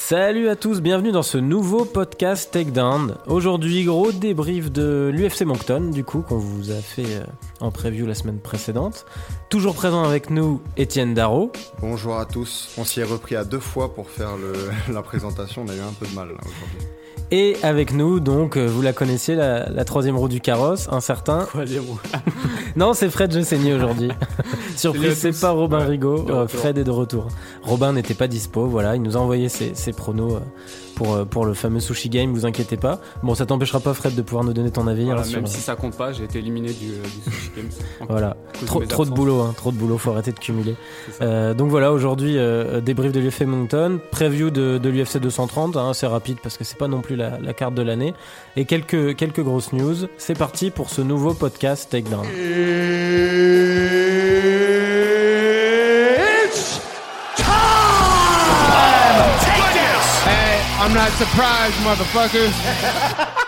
Salut à tous, bienvenue dans ce nouveau podcast Takedown. Aujourd'hui, gros débrief de l'UFC Moncton, du coup, qu'on vous a fait euh, en preview la semaine précédente. Toujours présent avec nous, Étienne Darro. Bonjour à tous. On s'y est repris à deux fois pour faire la présentation. On a eu un peu de mal aujourd'hui. Et avec nous, donc, euh, vous la connaissiez, la, la troisième roue du carrosse, un certain. Troisième roue. Non, c'est Fred Jessegny aujourd'hui. Surprise, c'est pas Robin Ouais, Rigaud. Euh. Fred est de retour. Robin n'était pas dispo, voilà. Il nous a envoyé ses, ses pronos euh, pour, euh, pour le fameux Sushi Game, vous inquiétez pas. Bon, ça t'empêchera pas, Fred, de pouvoir nous donner ton avis. Voilà, hein, sur- même si ça compte pas, j'ai été éliminé du, euh, du Sushi Games. En Voilà. Trop, mes trop de boulot, hein, trop de boulot, faut arrêter de cumuler. Euh, donc voilà, aujourd'hui, euh, débrief de l'UFC Moncton, preview de, de l'UFC 230, hein, c'est rapide parce que c'est pas non plus la, la carte de l'année, et quelques, quelques grosses news. C'est parti pour ce nouveau podcast Takedown. It's surprise, motherfuckers.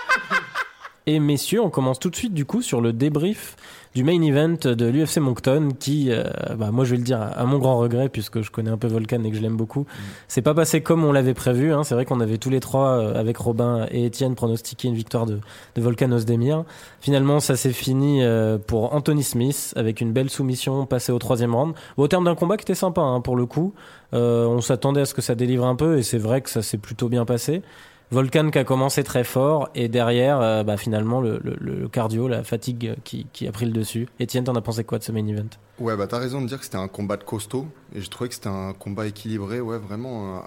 Et messieurs, on commence tout de suite du coup sur le débrief du main event de l'UFC Moncton qui, euh, bah, moi je vais le dire à, mon grand regret puisque je connais un peu Volcan et que je l'aime beaucoup, c'est pas passé comme on l'avait prévu. Hein. C'est vrai qu'on avait tous les trois euh, avec Robin et Étienne pronostiqué une victoire de, de Ozdemir. Finalement, ça s'est fini euh, pour Anthony Smith avec une belle soumission passée au troisième round. Au terme d'un combat qui était sympa hein, pour le coup. Euh, on s'attendait à ce que ça délivre un peu et c'est vrai que ça s'est plutôt bien passé. Volcan qui a commencé très fort et derrière, euh, bah, finalement, le, cardio, la fatigue qui, a pris le dessus. Étienne, t'en as pensé quoi de ce main event? Ouais, bah t'as raison de dire que c'était un combat de costaud. Et je trouvais que c'était un combat équilibré. Ouais, vraiment,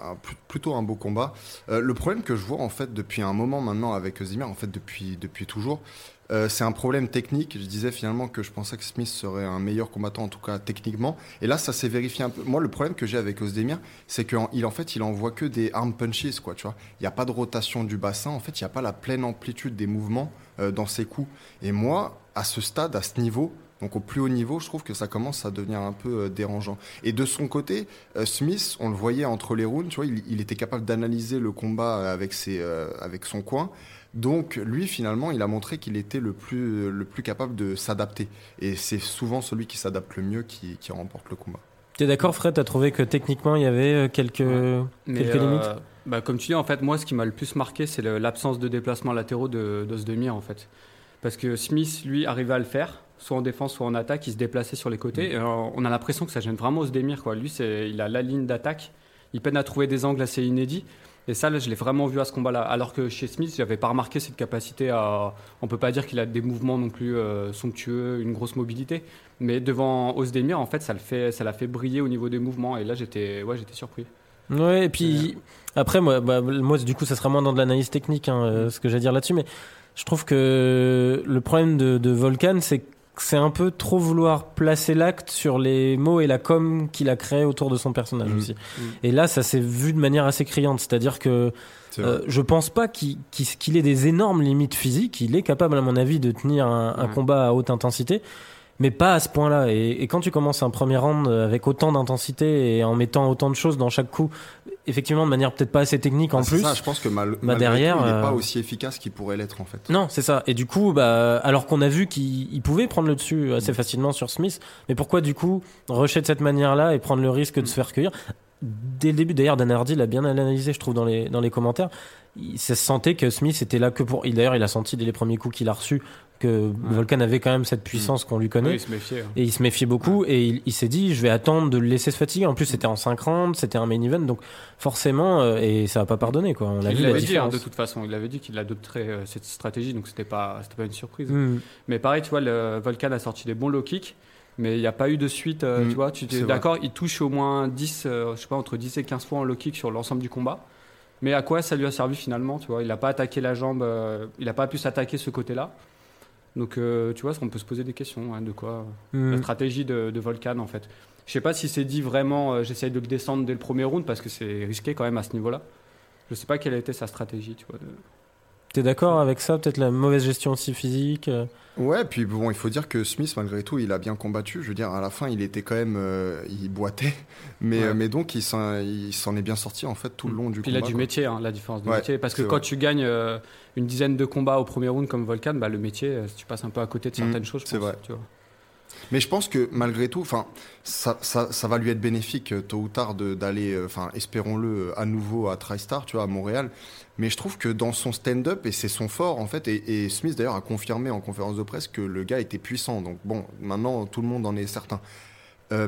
plutôt un beau combat. Euh, le problème que je vois en fait depuis un moment maintenant avec Zimmer, en fait depuis, depuis toujours, euh, c'est un problème technique. Je disais finalement que je pensais que Smith serait un meilleur combattant, en tout cas techniquement. Et là, ça s'est vérifié un peu. Moi, le problème que j'ai avec Ozdemir, c'est qu'en en fait, il envoie que des arm punches, quoi, tu vois. Il n'y a pas de rotation du bassin. En fait, il n'y a pas la pleine amplitude des mouvements euh, dans ses coups. Et moi, à ce stade, à ce niveau, donc au plus haut niveau, je trouve que ça commence à devenir un peu euh, dérangeant. Et de son côté, Smith, on le voyait entre les rounds, tu vois, il, était capable d'analyser le combat avec, ses, avec son coin. Donc lui, finalement, il a montré qu'il était le plus, le plus capable de s'adapter. Et c'est souvent celui qui s'adapte le mieux qui, qui remporte le combat. T'es d'accord, Fred? T'as trouvé que techniquement, il y avait euh, quelques, quelques euh, limites? bah, Comme tu dis, en fait, moi, ce qui m'a le plus marqué, c'est l'absence de déplacements latéraux de d'Ozdemir, en fait. Parce que Smith, lui, arrivait à le faire, soit en défense, soit en attaque, il se déplaçait sur les côtés. Et, euh, on a l'impression que ça gêne vraiment Ozdemir, quoi. Lui, c'est, il a la ligne d'attaque, il peine à trouver des angles assez inédits. Et ça, là, je l'ai vraiment vu à ce combat-là. Alors que chez Smith, j'avais pas remarqué cette capacité à. On peut pas dire qu'il a des mouvements non plus euh, somptueux, une grosse mobilité. Mais devant Ozdemir, en fait, ça le fait, ça l'a fait briller au niveau des mouvements. Et là, j'étais, ouais, j'étais surpris. Ouais, et puis après, moi, bah, moi, du coup, ça sera moins dans de l'analyse technique, hein, euh, ce que j'ai à dire là-dessus, mais je trouve que le problème de, de Volcan, c'est que c'est un peu trop vouloir placer l'acte sur les mots et la com qu'il a créé autour de son personnage Mhm. aussi. Mhm. Et là, ça s'est vu de manière assez criante, c'est-à-dire que euh, je pense pas qu'il ait des énormes limites physiques. Il est capable, à mon avis, de tenir un, un Ouais. combat à haute intensité, mais pas à ce point-là. Et, et quand tu commences un premier round avec autant d'intensité et en mettant autant de choses dans chaque coup, effectivement, de manière peut-être pas assez technique en Ah, plus. ça, je pense que mal, malgré derrière, tout, il n'est euh, pas aussi efficace qu'il pourrait l'être en fait. Non, c'est ça. Et du coup, bah, alors qu'on a vu qu'il il pouvait prendre le dessus assez facilement sur Smith, mais pourquoi du coup rusher de cette manière-là et prendre le risque de se faire cueillir Dès le début, d'ailleurs, Dan Hardy l'a bien analysé, je trouve, dans les, dans les commentaires. Il se sentait que Smith était là que pour. il- D'ailleurs, il a senti dès les premiers coups qu'il a reçus que Volkan avait quand même cette puissance qu'on lui connaît. Oui, il se méfiait. hein. Et il se méfiait beaucoup et il, il s'est dit je vais attendre de le laisser se fatiguer. En plus c'était en 5 rounds, c'était un main event donc forcément euh, et ça va pas pardonner quoi. On l'a Il vu la l'avait dit hein, de toute façon, il avait dit qu'il adopterait euh, cette stratégie, donc c'était pas, c'était pas une surprise. Mm. Mais pareil, tu vois, le Volcan a sorti des bons low kicks, mais il n'y a pas eu de suite. euh, Mm, tu vois, tu es d'accord, il touche au moins 10, euh, je sais pas, entre 10 et 15 fois en low kick sur l'ensemble du combat. Mais à quoi ça lui a servi finalement Tu vois, il n'a pas attaqué la jambe, euh, il n'a pas pu s'attaquer ce côté-là. Donc, euh, tu vois, on peut se poser des questions hein, de quoi Mm. la stratégie de, de Volcan en fait. Je sais pas si c'est dit vraiment, euh, j'essaye de le descendre dès le premier round parce que c'est risqué quand même à ce niveau-là. Je sais pas quelle a été sa stratégie, tu vois. de- T'es d'accord avec ça Peut-être la mauvaise gestion aussi physique euh, Ouais, puis bon, il faut dire que Smith, malgré tout, il a bien combattu. Je veux dire, à la fin, il était quand même. euh, il boitait. Mais, Ouais. euh, mais donc, il s'en il s'en est bien sorti, en fait, tout le long du Puis combat. il a du quoi. métier, hein, la différence de Ouais, métier. Parce que quand vrai. tu gagnes euh, une dizaine de combats au premier round comme Volcan, bah, le métier, tu passes un peu à côté de certaines Mhm, choses. je c'est vrai. tu vois. Mais je pense que malgré tout, ça, va lui être bénéfique euh, tôt ou tard d'aller, euh, enfin, espérons-le, euh, à nouveau à TriStar, tu vois, à Montréal. Mais je trouve que dans son stand-up, et c'est son fort en fait, et, Smith d'ailleurs a confirmé en conférence de presse que le gars était puissant. Donc bon, maintenant tout le monde en est certain.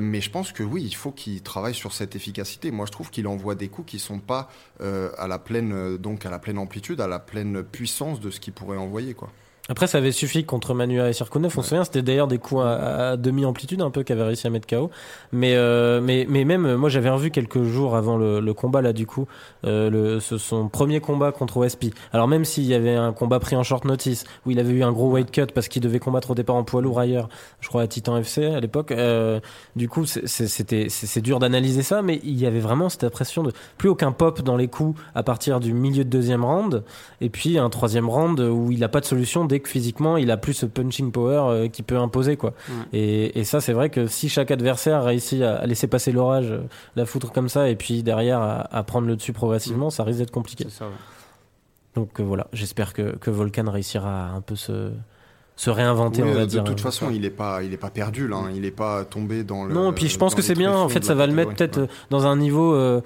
Mais je pense que oui, il faut qu'il travaille sur cette efficacité. Moi, je trouve qu'il envoie des coups qui sont pas à la pleine, donc à la pleine amplitude, à la pleine puissance de ce qu'il pourrait envoyer, quoi. Après, ça avait suffi contre Manua et Sirkunov. On se souvient, c'était d'ailleurs des coups à, à demi-amplitude un peu qu'avait réussi à mettre KO. Mais, euh, mais, mais même, euh, moi, j'avais revu quelques jours avant le, le combat, là, du coup, euh, le, ce, son premier combat contre OSP. Alors, même s'il y avait un combat pris en short notice, où il avait eu un gros weight cut parce qu'il devait combattre au départ en poids lourd ailleurs, je crois à Titan FC à l'époque, euh, du coup, c'est dur d'analyser ça, mais il y avait vraiment cette impression de plus aucun pop dans les coups à partir du milieu de deuxième round. Et puis un troisième round où il n'a pas de solution dès que physiquement il a plus ce punching power euh, qu'il peut imposer quoi. Ouais. Et, et ça c'est vrai que si chaque adversaire réussit à, laisser passer l'orage, euh, la foutre comme ça et puis derrière à, à prendre le dessus progressivement, ça risque d'être compliqué. C'est ça, ouais. Donc euh, voilà, j'espère que, que Volcan réussira à un peu se, se réinventer Oui, on va de dire. toute façon, il est pas, il est pas perdu là. hein. Il est pas tombé dans le. Non, et puis je pense que c'est bien. En fait, ça va le mettre peut-être dans un niveau. euh,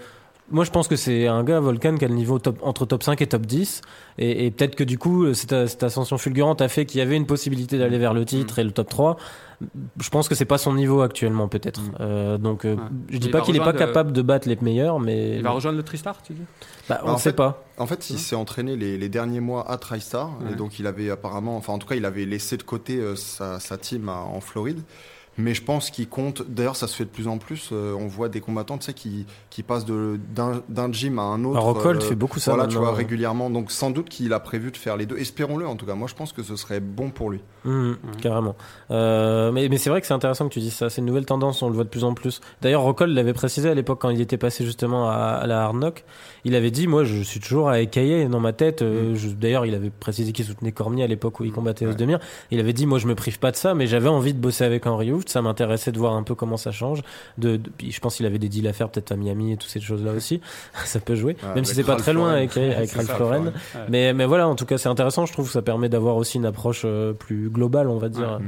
moi, je pense que c'est un gars, Volcan, qui a le niveau top, entre top 5 et top 10. Et, et peut-être que du coup, euh, cette, cette ascension fulgurante a fait qu'il y avait une possibilité d'aller vers le titre et le top 3. Je pense que c'est pas son niveau actuellement, peut-être. Mm. Euh, donc, euh, Ouais. je dis Il pas qu'il est pas rejoindre, capable de battre les meilleurs, mais. Il va rejoindre le Tristar, tu dis? Bah, on En sait fait, pas. En fait, il s'est entraîné les, les derniers mois à TriStar. Ouais. Et donc, il avait apparemment, enfin, en tout cas, il avait laissé de côté euh, sa, sa team à- en Floride. Mais je pense qu'il compte. D'ailleurs, ça se fait de plus en plus. euh, on voit des combattants, tu sais, qui, qui passent d'un d'un gym à un autre. Alors, Rockhold euh, fait beaucoup ça Voilà, tu vois, régulièrement. Donc, sans doute qu'il a prévu de faire les deux. Espérons-le, en tout cas. Moi, je pense que ce serait bon pour lui. Mhm, Carrément. Euh, mais mais c'est vrai que c'est intéressant que tu dises ça. C'est une nouvelle tendance, on le voit de plus en plus. D'ailleurs, Rockhold l'avait précisé à l'époque quand il était passé justement à, à la Hard Knock. Il avait dit, moi, je suis toujours à Ekaye dans ma tête. Euh, je- D'ailleurs, il avait précisé qu'il soutenait Cormier à l'époque où il combattait Ouais. Osdemir. Il avait dit, moi, je me prive pas de ça, mais j'avais envie de bosser avec Henry Hooft. Ça m'intéressait de voir un peu comment ça change. De, de- puis je pense qu'il avait des deals à faire peut-être à Miami et toutes ces choses-là aussi. ça peut jouer, même si c'est pas très loin avec, avec Ralph Lauren. Ouais. Mais, mais voilà, en tout cas, c'est intéressant. Je trouve que ça permet d'avoir aussi une approche euh, plus globale, on va dire.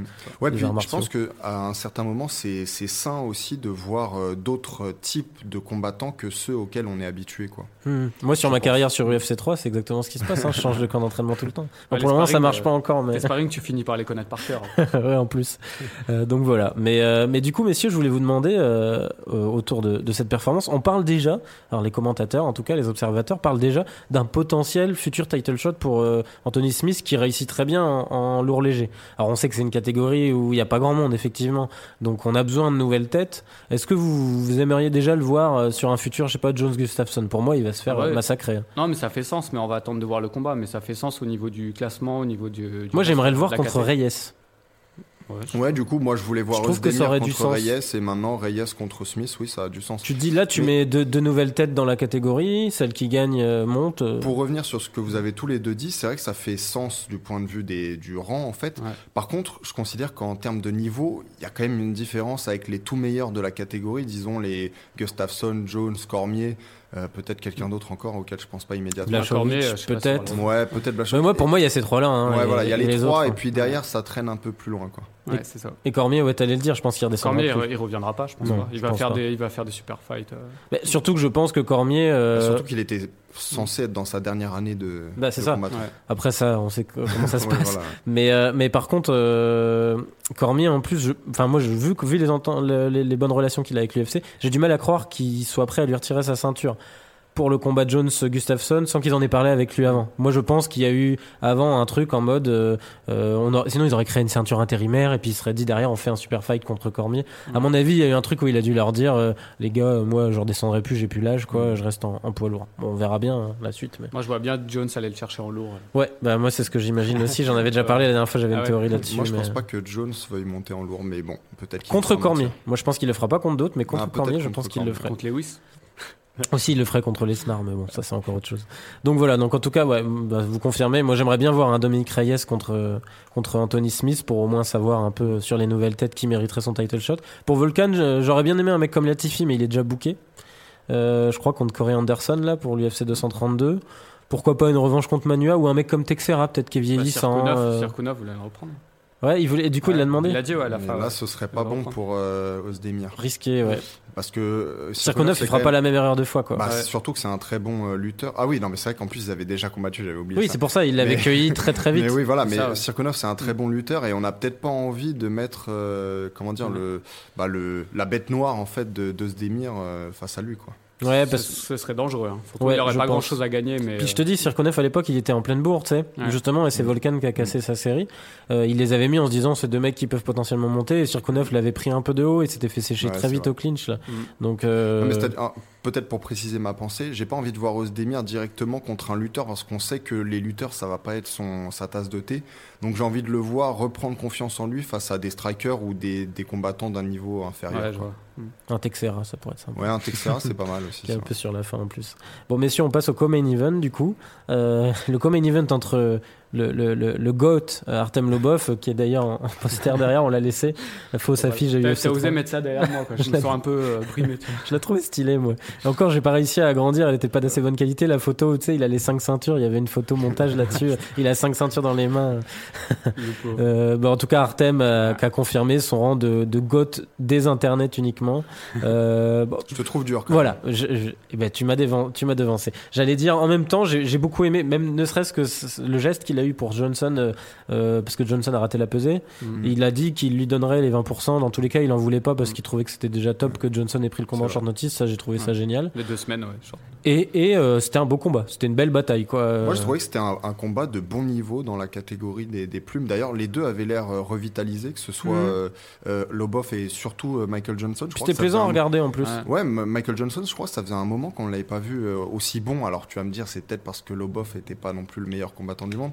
Ouais, puis arts je pense que à un certain moment, c'est c'est sain aussi de voir euh, d'autres types de combattants que ceux auxquels on est habitué, quoi. Hmm. Moi, sur Je ma pense. carrière sur UFC 3, c'est exactement ce qui se passe. hein. Je change de camp d'entraînement tout le temps. Bon, Ouais, pour le moment, ça marche pas encore, mais Les sparring, tu finis par les connaître par cœur. ouais, en plus. Euh, donc voilà. Mais euh, mais du coup, messieurs, je voulais vous demander euh, euh, autour de, de cette performance, on parle déjà, alors les commentateurs, en tout cas les observateurs, parlent déjà d'un potentiel futur title shot pour euh, Anthony Smith qui réussit très bien en, en lourd léger. Alors on sait que c'est une catégorie où il n'y a pas grand monde effectivement, donc on a besoin de nouvelles têtes. Est-ce que vous, vous aimeriez déjà le voir euh, sur un futur, je sais pas, Jones Gustafsson? Pour moi, il va se faire Ouais. massacrer. non, mais ça fait sens, mais on va attendre de voir le combat. Mais ça fait sens au niveau du classement, au niveau du. du Moi, j'aimerais le voir contre. Reyes. Ouais, Ouais, du coup, moi, je voulais voir Je trouve que ça aurait du contre sens. Reyes et maintenant Reyes contre Smith. Oui, ça a du sens. Tu te dis là, tu Mais- mets deux, deux nouvelles têtes dans la catégorie, celle qui gagne euh, monte. euh, Pour revenir sur ce que vous avez tous les deux dit, c'est vrai que ça fait sens du point de vue des, du rang, en fait. Ouais. Par contre, je considère qu'en termes de niveau, il y a quand même une différence avec les tout meilleurs de la catégorie, disons les Gustafsson, Jones, Cormier, euh, peut-être quelqu'un d'autre encore auquel je pense pas immédiatement. Blachowicz, Cormier, peut-être. Ouais, peut-être Mais Blachowicz. moi, pour moi, il y a ces trois-là. Hein, Ouais, voilà, il y a les, trois, autres. et puis derrière, ça traîne un peu plus loin, quoi. Ouais, c'est ça. Et Cormier, ouais, t'allais le dire, je pense qu'il redescendra Cormier, plus. il, il reviendra pas, je pense Non, pas. Il je va, pense faire pas. des, il va faire des super fights. euh. Mais surtout que je pense que Cormier. euh, Surtout qu'il était censé être dans sa dernière année de, Bah, c'est ça. Ouais. Après ça, on sait que- comment ça se Ouais, passe. voilà. Mais, euh, mais par contre, euh, Cormier, en plus, je- enfin moi, je, vu, que- vu les, les, les bonnes relations qu'il a avec l'UFC, j'ai du mal à croire qu'il soit prêt à lui retirer sa ceinture pour le combat Jones-Gustafsson sans qu'ils en aient parlé avec lui avant. Moi, je pense qu'il y a eu avant un truc en mode, euh, euh, on sinon ils auraient créé une ceinture intérimaire et puis ils seraient dit derrière on fait un super fight contre Cormier. À mon avis, il y a eu un truc où il a dû leur dire, euh, les gars, moi, je redescendrai plus, j'ai plus l'âge, quoi, je reste en, en poids lourd. Bon, on verra bien hein, la suite, mais. Moi, je vois bien Jones aller le chercher en lourd. Ouais, bah moi c'est ce que j'imagine aussi. J'en avais déjà parlé la dernière fois, j'avais Ah une ouais. théorie là-dessus. Moi, je mais- pense pas que Jones veuille monter en lourd, mais bon, peut-être qu'il Contre fera Cormier. Moi je pense qu'il le fera pas contre d'autres, mais contre Ah, peut-être Cormier, je pense qu'il le ferait. Contre Lewis. Aussi, il le ferait contre Lesnar, mais bon, ça c'est encore autre chose. Donc voilà, donc en tout cas, ouais, bah, vous confirmez. Moi j'aimerais bien voir un Dominique Reyes contre, contre Anthony Smith pour au moins savoir un peu sur les nouvelles têtes qui mériteraient son title shot. Pour Volkan, j'aurais bien aimé un mec comme Latifi, mais il est déjà booké. Euh, je crois contre Corey Anderson là pour l'UFC 232. Pourquoi pas une revanche contre Manua ou un mec comme Texera, peut-être qui est Bah, vieillissant. Sirkunov, euh, Sirkunov voulait le reprendre? Ouais, il voulait, et du coup, il l'a demandé. Il a dit, ouais, à la fin. là, ouais. ce serait pas bon pour euh, Ozdemir. Risqué, ouais. Parce que euh, Circonov, c'est il fera pas la même erreur deux fois, quoi. Bah, Ouais. Surtout que c'est un très bon euh, lutteur. Ah oui, non, mais c'est vrai qu'en plus, ils avaient déjà combattu, j'avais oublié oui, c'est pour ça, il l'avait Mais- cueilli très très vite. Mais oui, voilà, mais ça. Sirkonov, c'est un très bon lutteur et on n'a peut-être pas envie de mettre, euh, comment dire, le, bah, le, la bête noire, en fait, de, euh, face à lui, quoi. Ouais, Ce, parce ce serait dangereux. Hein. Ouais, il aurait pas pense. grand chose à gagner. Mais, Puis je te dis, Sirkonev à l'époque, il était en pleine bourre, tu sais, Ouais. justement, et c'est Volkan qui a cassé sa série. Euh, il les avait mis en se disant, c'est deux mecs qui peuvent potentiellement monter, et Sirkonev l'avait pris un peu de haut et s'était fait sécher Ouais, très vite vrai. au clinch, là. Mm. Donc, euh, ah, Peut-être pour préciser ma pensée, j'ai pas envie de voir Ozdemir directement contre un lutteur parce qu'on sait que les lutteurs ça va pas être son, sa tasse de thé. Donc j'ai envie de le voir reprendre confiance en lui face à des strikers ou des, des combattants d'un niveau inférieur. Ouais, je quoi. vois. un Texera, ça pourrait être sympa. Ouais, un Texera c'est pas mal aussi. Qui est un peu sur la fin en plus. Bon, messieurs, on passe au co-main event du coup. Euh, le co-main event entre le, le, le, le GOAT, euh, Artem Lobov, qui est d'ailleurs en, en poster derrière, on l'a laissé. La fausse affiche de T'as osé 30. mettre ça derrière moi. Quoi. Je me sens un peu euh, brimé. Je la trouvais stylée, moi. Et encore, j'ai pas réussi à agrandir, elle était pas d'assez bonne qualité. La photo, tu sais, il a les cinq ceintures, il y avait une photo montage là-dessus. Il a cinq ceintures dans les mains. Euh, bah, en tout cas, Artem euh, qui a confirmé son rang de, de GOAT des internets uniquement. Euh, bon, Je te trouve dur. Quand. Voilà, je, je- eh ben, tu m'as dévan- tu m'as devancé. J'allais dire en même temps, j'ai beaucoup aimé, même ne serait-ce que le geste qu'il a eu pour Johnson, euh, euh, parce que Johnson a raté la pesée. Mm. Il a dit qu'il lui donnerait les 20%. Dans tous les cas, il en voulait pas parce qu'il trouvait que c'était déjà top que Johnson ait pris le combat en short notice. Ça, j'ai trouvé ça génial. Les deux semaines, ouais. genre. Et, et euh, c'était un beau combat. C'était une belle bataille, quoi. Moi, je trouvais que c'était un, un combat de bon niveau dans la catégorie des, des plumes. D'ailleurs, les deux avaient l'air euh, revitalisés, que ce soit euh, euh, Lobov et surtout Michael Johnson. Ça plaisant à un- regarder en plus. Ouais. Michael Johnson, je crois que ça faisait un moment qu'on ne l'avait pas vu aussi bon. Alors, tu vas me dire, c'est peut-être parce que Lobov n'était pas non plus le meilleur combattant du monde.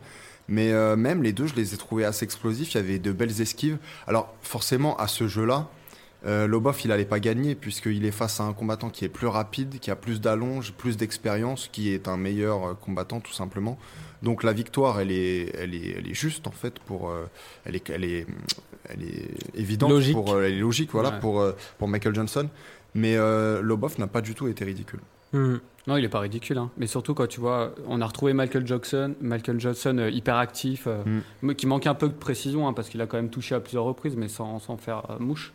Mais euh, même les deux, je les ai trouvés assez explosifs. Il y avait de belles esquives. Alors, forcément, à ce jeu-là, euh, Lobov, il allait pas gagner puisqu'il est face à un combattant qui est plus rapide, qui a plus d'allonge, plus d'expérience, qui est un meilleur euh, combattant tout simplement. Donc la victoire, elle est, elle est, elle est juste en fait pour, euh, elle est, elle est, elle est évidente Logique. pour, euh, elle est logique voilà Ouais. pour pour Michael Johnson. Mais Lobov n'a pas du tout été ridicule. Hmm. Non, il est pas ridicule. Hein. Mais surtout quand tu vois, on a retrouvé Michael Jackson, Michael Johnson euh, hyper actif, euh, Mm. mais qui manque un peu de précision hein, parce qu'il a quand même touché à plusieurs reprises, mais sans, sans faire euh, mouche.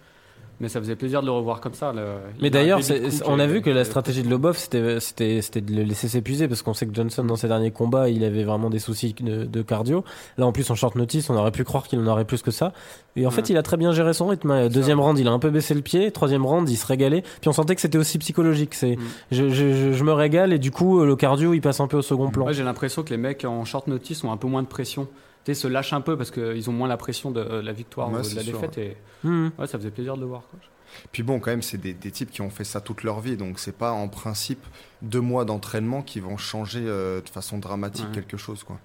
Mais ça faisait plaisir de le revoir comme ça. le- Mais d'ailleurs, on a est- vu que la est- stratégie de Lobov, c'était, de le laisser s'épuiser parce qu'on sait que Johnson, dans ses derniers combats, il avait vraiment des soucis de, de cardio. Là, en plus, en short notice, on aurait pu croire qu'il en aurait plus que ça. Et en fait, Ouais. il a très bien géré son rythme. hein. Deuxième round, il a un peu baissé le pied. Troisième round, il se régalait. Puis on sentait que c'était aussi psychologique. C'est, Mm. je, je, je, je me régale et du coup, le cardio, il passe un peu au second plan. Moi, j'ai l'impression que les mecs en short notice ont un peu moins de pression. Sais, se lâchent un peu parce qu'ils ont moins la pression de euh, la victoire Ouais, ou de la sûr, défaite. Et Hmm. ouais, ça faisait plaisir de le voir. Quoi. Puis bon, quand même, c'est des, des types qui ont fait ça toute leur vie, donc c'est pas en principe deux mois d'entraînement qui vont changer euh, de façon dramatique Ouais. quelque chose quoi.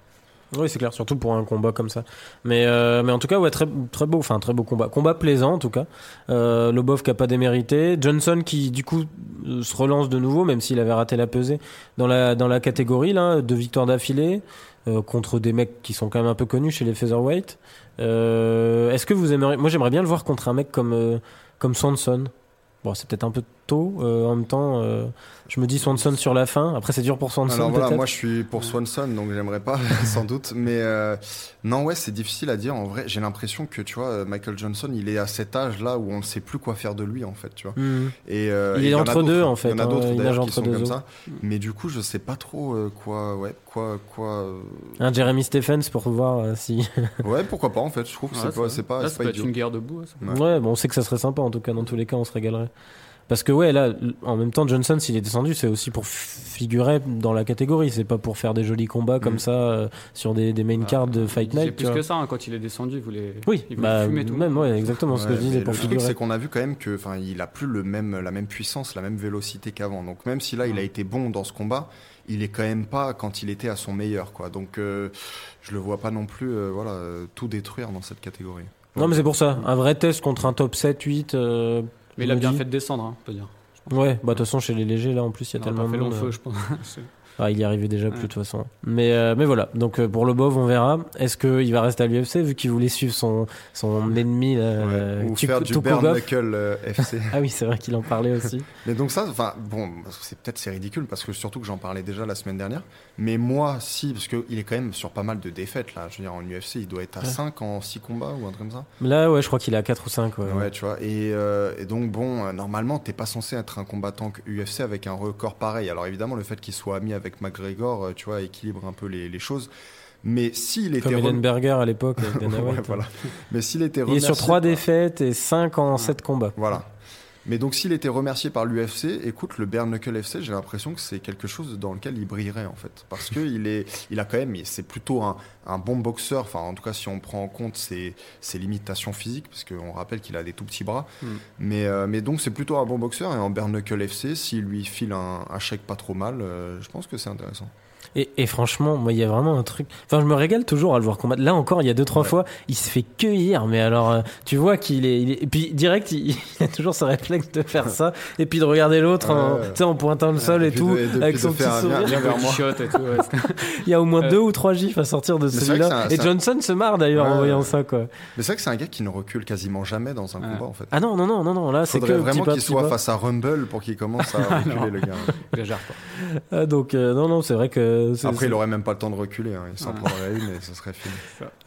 Oui, c'est clair, surtout pour un combat comme ça. Mais, euh, mais en tout cas, ouais, très, très beau, enfin, très beau combat. Combat plaisant, en tout cas. Euh, Lobov qui a pas démérité. Johnson qui, du coup, se relance de nouveau, même s'il avait raté la pesée, dans la, dans la catégorie, là, deux victoires d'affilée, euh, contre des mecs qui sont quand même un peu connus chez les featherweight. Euh, est-ce que vous aimeriez, moi, j'aimerais bien le voir contre un mec comme, euh, comme Swanson. Bon, c'est peut-être un peu tôt, euh, en même temps, euh, je me dis Swanson sur la fin. Après, c'est dur pour Swanson, Alors voilà, moi je suis pour Swanson, donc j'aimerais pas sans doute, mais euh, non ouais, c'est difficile à dire. En vrai, j'ai l'impression que tu vois, Michael Johnson, il est à cet âge là où on ne sait plus quoi faire de lui en fait, tu vois. Hmm. Et, euh, Il est entre deux, hein. en fait, Il y en a hein, d'autres d'ailleurs qui entre sont deux comme ça. Mais du coup, je sais pas trop euh, quoi, ouais, quoi, quoi. euh, Un Jeremy Stephens pour voir euh, si. Ouais, pourquoi pas en fait. Je trouve que Ouais, c'est pas, c'est pas, Là, pas peut être idiot. une guerre debout. ça. Ouais. Ouais, bon, on sait que ça serait sympa en tout cas. Dans tous les cas, on se régalerait. Parce que ouais, là, en même temps, Johnson, s'il est descendu, c'est aussi pour figurer dans la catégorie. C'est pas pour faire des jolis combats comme Mm. ça euh, sur des, des main cards de Fight Night. tu plus vois. que ça, hein, quand il est descendu, il voulait, Oui, il voulait bah, fumer tout. même, ouais, exactement ce que je disais pour le truc, figurer. c'est qu'on a vu quand même que, enfin, il a plus le même, la même puissance, la même vélocité qu'avant. Donc même si là, il a été bon dans ce combat, il est quand même pas quand il était à son meilleur, quoi. Donc euh, je le vois pas non plus, euh, voilà, euh, tout détruire dans cette catégorie. Non, mais c'est pour ça. Un vrai test contre un top 7, 8. euh, Mais il a bien fait de descendre, hein, on peut dire. Ouais, bah de toute façon, chez les légers, là, en plus, il y a tellement de long monde. feu, je pense. Ah, il y arrivait déjà plus Ouais. de toute façon. Mais, euh, mais voilà, donc euh, pour Lobov, on verra. Est-ce qu'il va rester à l'UFC vu qu'il voulait suivre son, son ennemi euh, ou Tuk- faire du bare knuckle euh, FC. Ah oui, c'est vrai qu'il en parlait aussi. Mais donc ça, enfin bon, c'est peut-être c'est ridicule parce que surtout que j'en parlais déjà la semaine dernière. Mais moi, si, parce qu'il est quand même sur pas mal de défaites là. Je veux dire, en UFC, il doit être à Ouais. 5 en 6 combats ou un truc comme ça. Là, ouais, je crois qu'il est à 4 ou 5. Ouais, Ouais, tu vois. Et, euh, et donc bon, euh, normalement, t'es pas censé être un combattant UFC avec un record pareil. Alors évidemment, le fait qu'il soit ami avec McGregor, euh, tu vois, équilibre un peu les, les choses. Mais s'il était Comme Ellenberger à l'époque avec Ouais, voilà. Mais s'il était Il est sur remercié 3 par- défaites et 5 en 7 combats. Voilà. Mais donc s'il était remercié par l'UFC, écoute, le Bare Knuckle FC, j'ai l'impression que c'est quelque chose dans lequel il brillerait en fait. Parce que il est, il a quand même, c'est plutôt un, un bon boxeur, enfin en tout cas si on prend en compte ses, ses limitations physiques, parce qu'on rappelle qu'il a des tout petits bras. Mm. Mais, euh, mais donc c'est plutôt un bon boxeur et en Bare Knuckle FC, s'il lui file un, un chèque pas trop mal, euh, je pense que c'est intéressant. Et, et franchement, moi, il y a vraiment un truc. Enfin, je me régale toujours à le voir combattre. Là encore, il y a deux trois Ouais. fois, il se fait cueillir. Mais alors, euh, tu vois qu'il est, il est- Et puis direct, il, il a toujours ce réflexe de faire ça et puis de regarder l'autre, en, Ouais. tu sais, en pointant le sol et, tout, de- et de- avec son petit sourire. et tout, Il y a au moins Euh, deux ou trois gifs à sortir de celui-là. Et Johnson se marre d'ailleurs en voyant ouais. ça, quoi. Mais c'est vrai que c'est un gars qui ne recule quasiment jamais dans un Ouais. combat en fait. Ah non, non, non, non, non. Là, c'est que vraiment qu'il soit face à Rumble pour qu'il commence à reculer le gars. Exagère. Ah, donc, euh, non, non, c'est vrai que. C'est- Après, c'est- il aurait même pas le temps de reculer. hein. Il s'en Ouais. prendrait une et ce serait fini.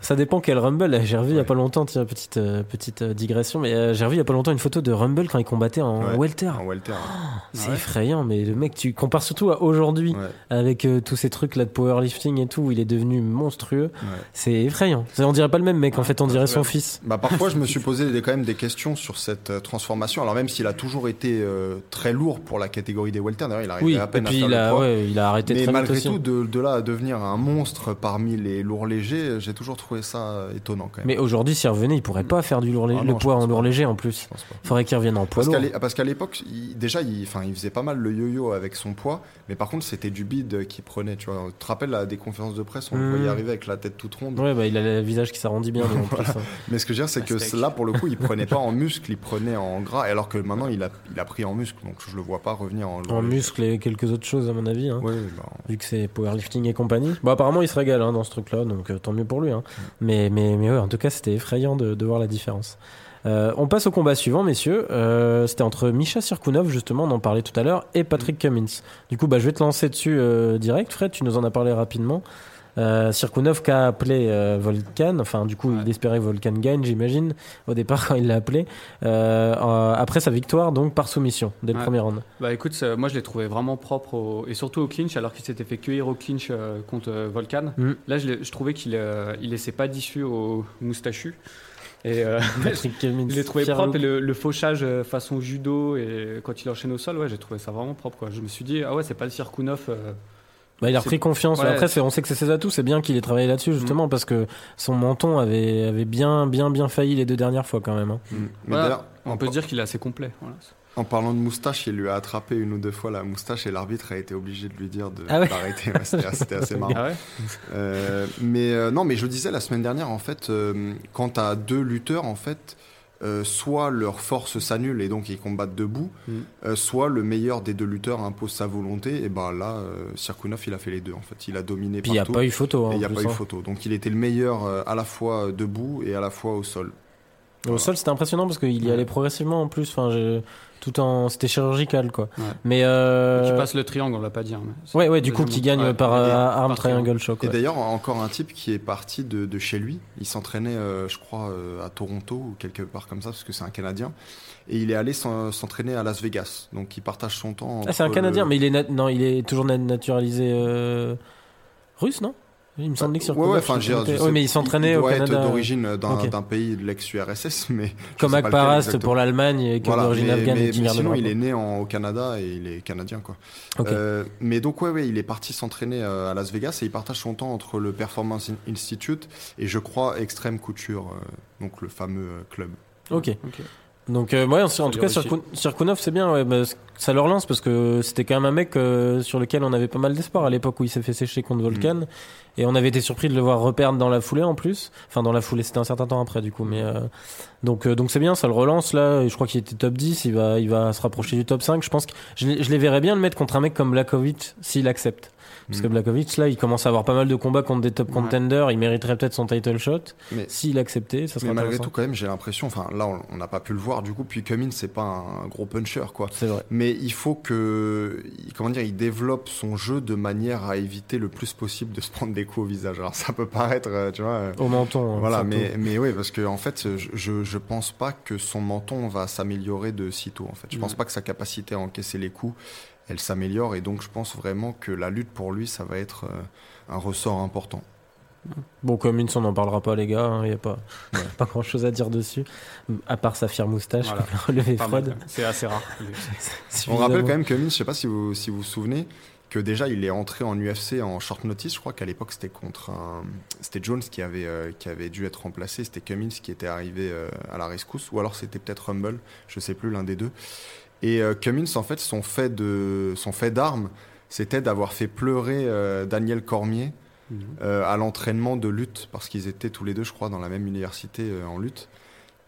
Ça dépend quel Rumble. J'ai revu il y a pas longtemps, tiens, petite, euh, petite euh, digression, mais euh, j'ai revu il y a pas longtemps une photo de Rumble quand il combattait en Ouais. welter. En welter. hein. C'est Ah ouais effrayant, mais le mec, tu compares surtout à aujourd'hui, Ouais. avec euh, tous ces trucs là de powerlifting et tout, où il est devenu monstrueux. Ouais. C'est effrayant. C'est- On dirait pas le même mec, en fait, on dirait son fils. Bah, parfois, je me suis posé des- quand même des questions sur cette euh, transformation. Alors, même s'il a toujours été euh, très lourd pour la catégorie des welter, d'ailleurs, il arrivait Oui, à et peine puis à faire il le a, poids. ouais, il a arrêté Mais malgré tout, de, de là à devenir un monstre parmi les lourds légers, j'ai toujours trouvé ça étonnant quand même. Mais aujourd'hui, s'il revenait, il pourrait pas faire du lourd Ah le non, poids en lourd pas. léger en plus. Je pense pas. Faudrait qu'il revienne en poids Parce lourd. qu'à l'é- parce qu'à l'époque, il- déjà, il, enfin, il faisait pas mal le yo-yo avec son poids, mais par contre, c'était du bide qu'il prenait. Tu vois, tu te rappelles à des conférences de presse, on le voyait arriver avec la tête toute ronde. Ouais, bah, il a le visage qui s'arrondit bien, plus. hein. Mais ce que je veux dire, c'est que steak. là, pour le coup, il prenait pas en muscle, il prenait en gras, alors que maintenant, il a, il a pris en muscle, donc je le vois pas revenir en lourd En léger. muscle et quelques autres choses, à mon avis. hein. Ouais, bah, vu que c'est powerlifting et compagnie. Bon, apparemment, il se régale hein, dans ce truc-là, donc euh, tant mieux pour lui. Hein. Mais, mais, mais ouais, en tout cas, c'était effrayant de, voir la différence. Euh, on passe au combat suivant, messieurs. Euh, c'était entre Misha Sirkunov, justement, on en parlait tout à l'heure, et Patrick Cummins. Du coup, bah, je vais te lancer dessus direct, Fred, tu nous en as parlé rapidement. Euh, Sirkunov qui a appelé euh, Volkan, enfin du coup Ouais. il espérait que Volkan gagne j'imagine au départ quand il l'a appelé euh, euh, après sa victoire donc par soumission dès le Ouais. premier round. Bah écoute, ça- moi je l'ai trouvé vraiment propre au- et surtout au clinch alors qu'il s'était fait cueillir au clinch euh, contre euh, Volkan. Mm. Là je, trouvais qu'il euh, il laissait pas d'issue au moustachu. Et euh, je l'ai trouvé propre et le, le fauchage euh, façon judo et quand il enchaîne au sol, ouais, j'ai trouvé ça vraiment propre. Quoi. Je me suis dit, ah ouais, c'est pas le Sirkunov. euh, Bah, il a repris confiance. Ouais. Après, on sait que c'est ses atouts. C'est bien qu'il ait travaillé là-dessus, justement, parce que son menton avait, avait bien, bien, bien failli les deux dernières fois, quand même. hein. Mais Voilà. d'ailleurs, on peut par- dire qu'il est assez complet. Voilà. en parlant de moustache, il lui a attrapé une ou deux fois la moustache et l'arbitre a été obligé de lui dire de- Ah ouais d'arrêter. Ouais, c'était assez marrant. Ah ouais Euh, mais euh, non, mais je disais la semaine dernière, en fait, euh, quand tu as deux lutteurs, en fait, euh, soit leur force s'annule et donc ils combattent debout, Mm. euh, soit le meilleur des deux lutteurs impose sa volonté. Et ben là, euh, Sirkunov, il a fait les deux, en fait. Il a dominé Puis il n'y a pas eu photo. hein, il n'y a pas eu hein. photo. Donc il était le meilleur euh, à la fois debout et à la fois au sol. Au sol, c'était impressionnant parce qu'il y allait progressivement en plus. Enfin, je- tout en, c'était chirurgical, quoi. Ouais. Mais euh... Qui passe le triangle, on l'a pas dit. hein, ouais, ouais, du coup, qui gagne Ouais. par euh, arm par triangle shock. Et ouais. d'ailleurs, encore un type qui est parti de, de chez lui. Il s'entraînait, euh, je crois, euh, à Toronto ou quelque part comme ça, parce que c'est un Canadien. Et il est allé s'en- s'entraîner à Las Vegas. Donc il partage son temps. Ah, c'est un Canadien, le- mais il est nat- non, il est toujours nat- naturalisé euh, russe, non? Il me semblait que sur Ouais, ouais, enfin, mais il s'entraînait au Canada. être d'origine d'un Ok. d'un pays de l'ex-URSS, mais. Comme sais pas lequel Akparas exactement. pour l'Allemagne et Voilà, d'origine afghane mais- et mais sinon, il est né en- au Canada et il est canadien, quoi. Euh, mais donc, ouais, ouais, il est parti s'entraîner euh, à Las Vegas et il partage son temps entre le Performance Institute et je crois Extreme Couture, euh, donc le fameux euh, club. Ok. Ok. Donc, euh, ouais, en, en tout cas, Sirkunov, c'est bien. Ouais, bah, ça le relance parce que c'était quand même un mec euh, sur lequel on avait pas mal d'espoir à l'époque où il s'est fait sécher contre Volkan. Mm. Et on avait été surpris de le voir reperdre dans la foulée en plus. Enfin, dans la foulée, c'était un certain temps après, du coup. Mais euh, donc, euh, donc c'est bien, ça le relance là. Et je crois qu'il était top 10. Il va, il va se rapprocher du top 5. Je pense que je, les- je les verrais bien le mettre contre un mec comme Blakovic s'il accepte. Parce Mm. que Blakovic, là, il commence à avoir pas mal de combats contre des top Ouais. contenders. Il mériterait peut-être son title shot. Mais- S'il acceptait, ça serait Mais malgré tout, quand même, j'ai l'impression, enfin là, on- n'a pas pu le voir du coup, puis Cummins, c'est pas un gros puncher, quoi. C'est vrai. Mais il faut que, comment dire, il développe son jeu de manière à éviter le plus possible de se prendre des coups au visage. Alors ça peut paraître, euh, tu vois. euh, Au menton. hein, Voilà, mais, mais oui, parce que en fait, je, je, pense pas que son menton va s'améliorer de sitôt. En fait, je pense Mhm. pas que sa capacité à encaisser les coups, elle s'améliore, et donc je pense vraiment que la lutte pour lui, ça va être euh, un ressort important. Bon, Cummins, on n'en parlera pas, les gars. Il n'y a pas, pas grand chose à dire dessus. À part sa fière moustache, Voilà. comme relevé Fred. C'est assez rare. On rappelle quand même que Cummins, je sais pas si vous si vous vous souvenez, que déjà il est entré en UFC en short notice. Je crois qu'à l'époque c'était contre un, c'était Jones qui avait euh, qui avait dû être remplacé. C'était Cummins qui était arrivé euh, à la rescousse, ou alors c'était peut-être Rumble, je sais plus l'un des deux. Et euh, Cummins en fait son fait de son fait d'arme, c'était d'avoir fait pleurer euh, Daniel Cormier Mhm. euh, à l'entraînement de lutte parce qu'ils étaient tous les deux, je crois, dans la même université euh, en lutte.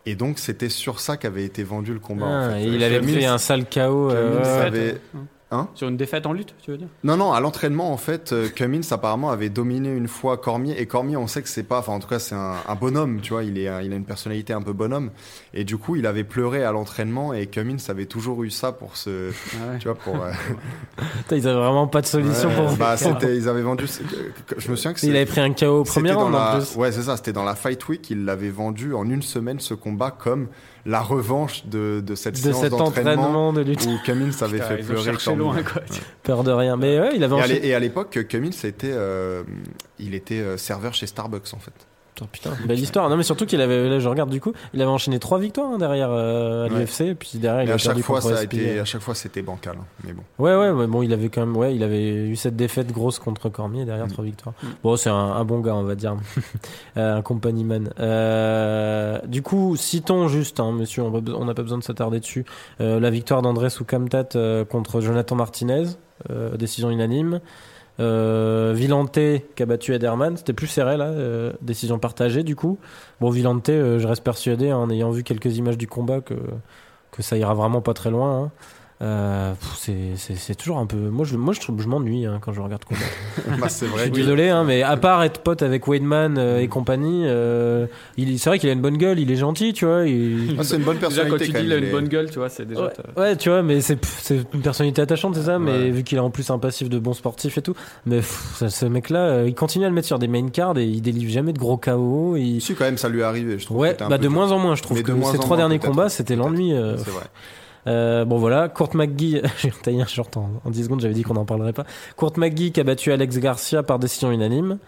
Et donc c'était sur ça qu'avait été vendu le combat. en Ah, fait. et il avait Cummins- pris un sale euh, ouais. avait- Hein Sur une défaite en lutte, tu veux dire? Non, non, à l'entraînement, en fait, euh, Cummins apparemment avait dominé une fois Cormier. Et Cormier, on sait que c'est pas, enfin, en tout cas, c'est un, un bonhomme, tu vois, il, est, il a une personnalité un peu bonhomme. Et du coup, il avait pleuré à l'entraînement et Cummins avait toujours eu ça pour se. Ah ouais. Tu vois, pour. euh, Putain, ils avaient vraiment pas de solution ouais, pour. bah, c'était, ils avaient vendu. Je me souviens que Il avait pris un KO au premier round la- en plus. Ouais, c'est ça, c'était dans la Fight Week, il l'avait vendu en une semaine ce combat comme la revanche de, de cette De séance cet d'entraînement entraînement de lutte. où Cummins avait Putain, fait pleurer loin, quoi. Peur de rien. Mais ouais, il avait Et à enchaîné. Et à l'époque, Cummins était, euh, il était euh, serveur chez Starbucks en fait. Putain, putain, belle histoire. Non, mais surtout qu'il avait, là, je regarde du coup, il avait enchaîné trois victoires hein, derrière euh, à Ouais. l'UFC, et puis derrière, il Et a à chaque fois, ça a été, à chaque fois, c'était bancal. hein. Mais bon. Ouais, ouais, ouais, bon, il avait quand même, ouais, il avait eu cette défaite grosse contre Cormier derrière Mm. trois victoires. Bon, c'est un, un bon gars, on va dire, Euh, un compagnie man. Euh, du coup, citons juste, hein, monsieur, on n'a pas besoin de s'attarder dessus, euh, la victoire d'Andrés Soukamtat euh, contre Jonathan Martinez, euh, décision unanime. Euh, Villante qui a battu Ederman, c'était plus serré là, euh, décision partagée du coup. Bon, Villante, euh, je reste persuadé en ayant vu quelques images du combat que, que ça ira vraiment pas très loin. hein. Euh, c'est- c'est c'est toujours un peu. Moi, je, moi, je, trouve- je m'ennuie hein, quand je regarde combat. Bah, c'est Je vrai. suis que- désolé, hein, mais à part être pote avec Weidman euh, et compagnie, euh, il- c'est vrai qu'il a une bonne gueule, il est gentil, tu vois. il- Ah, c'est une bonne Déjà, personnalité. quand tu dis il a une bonne gueule, tu vois, c'est déjà. Ouais, tu vois, mais c'est une personnalité attachante, c'est ça. Mais Ouais. vu qu'il a en plus un passif de bon sportif et tout, mais pff, ce- mec-là, euh, il continue à le mettre sur des main cards et il délivre jamais de gros KO. Il... Si, quand même, ça lui est arrivé. Je trouve Ouais, bah de moins en moins, je trouve Mais que ces trois derniers combats, c'était l'ennui. euh, C'est vrai. Euh, bon voilà, Court McGee, j'ai taillé un short en, en 10 secondes, j'avais dit qu'on n'en parlerait pas. Court McGee qui a battu Alex Garcia par décision unanime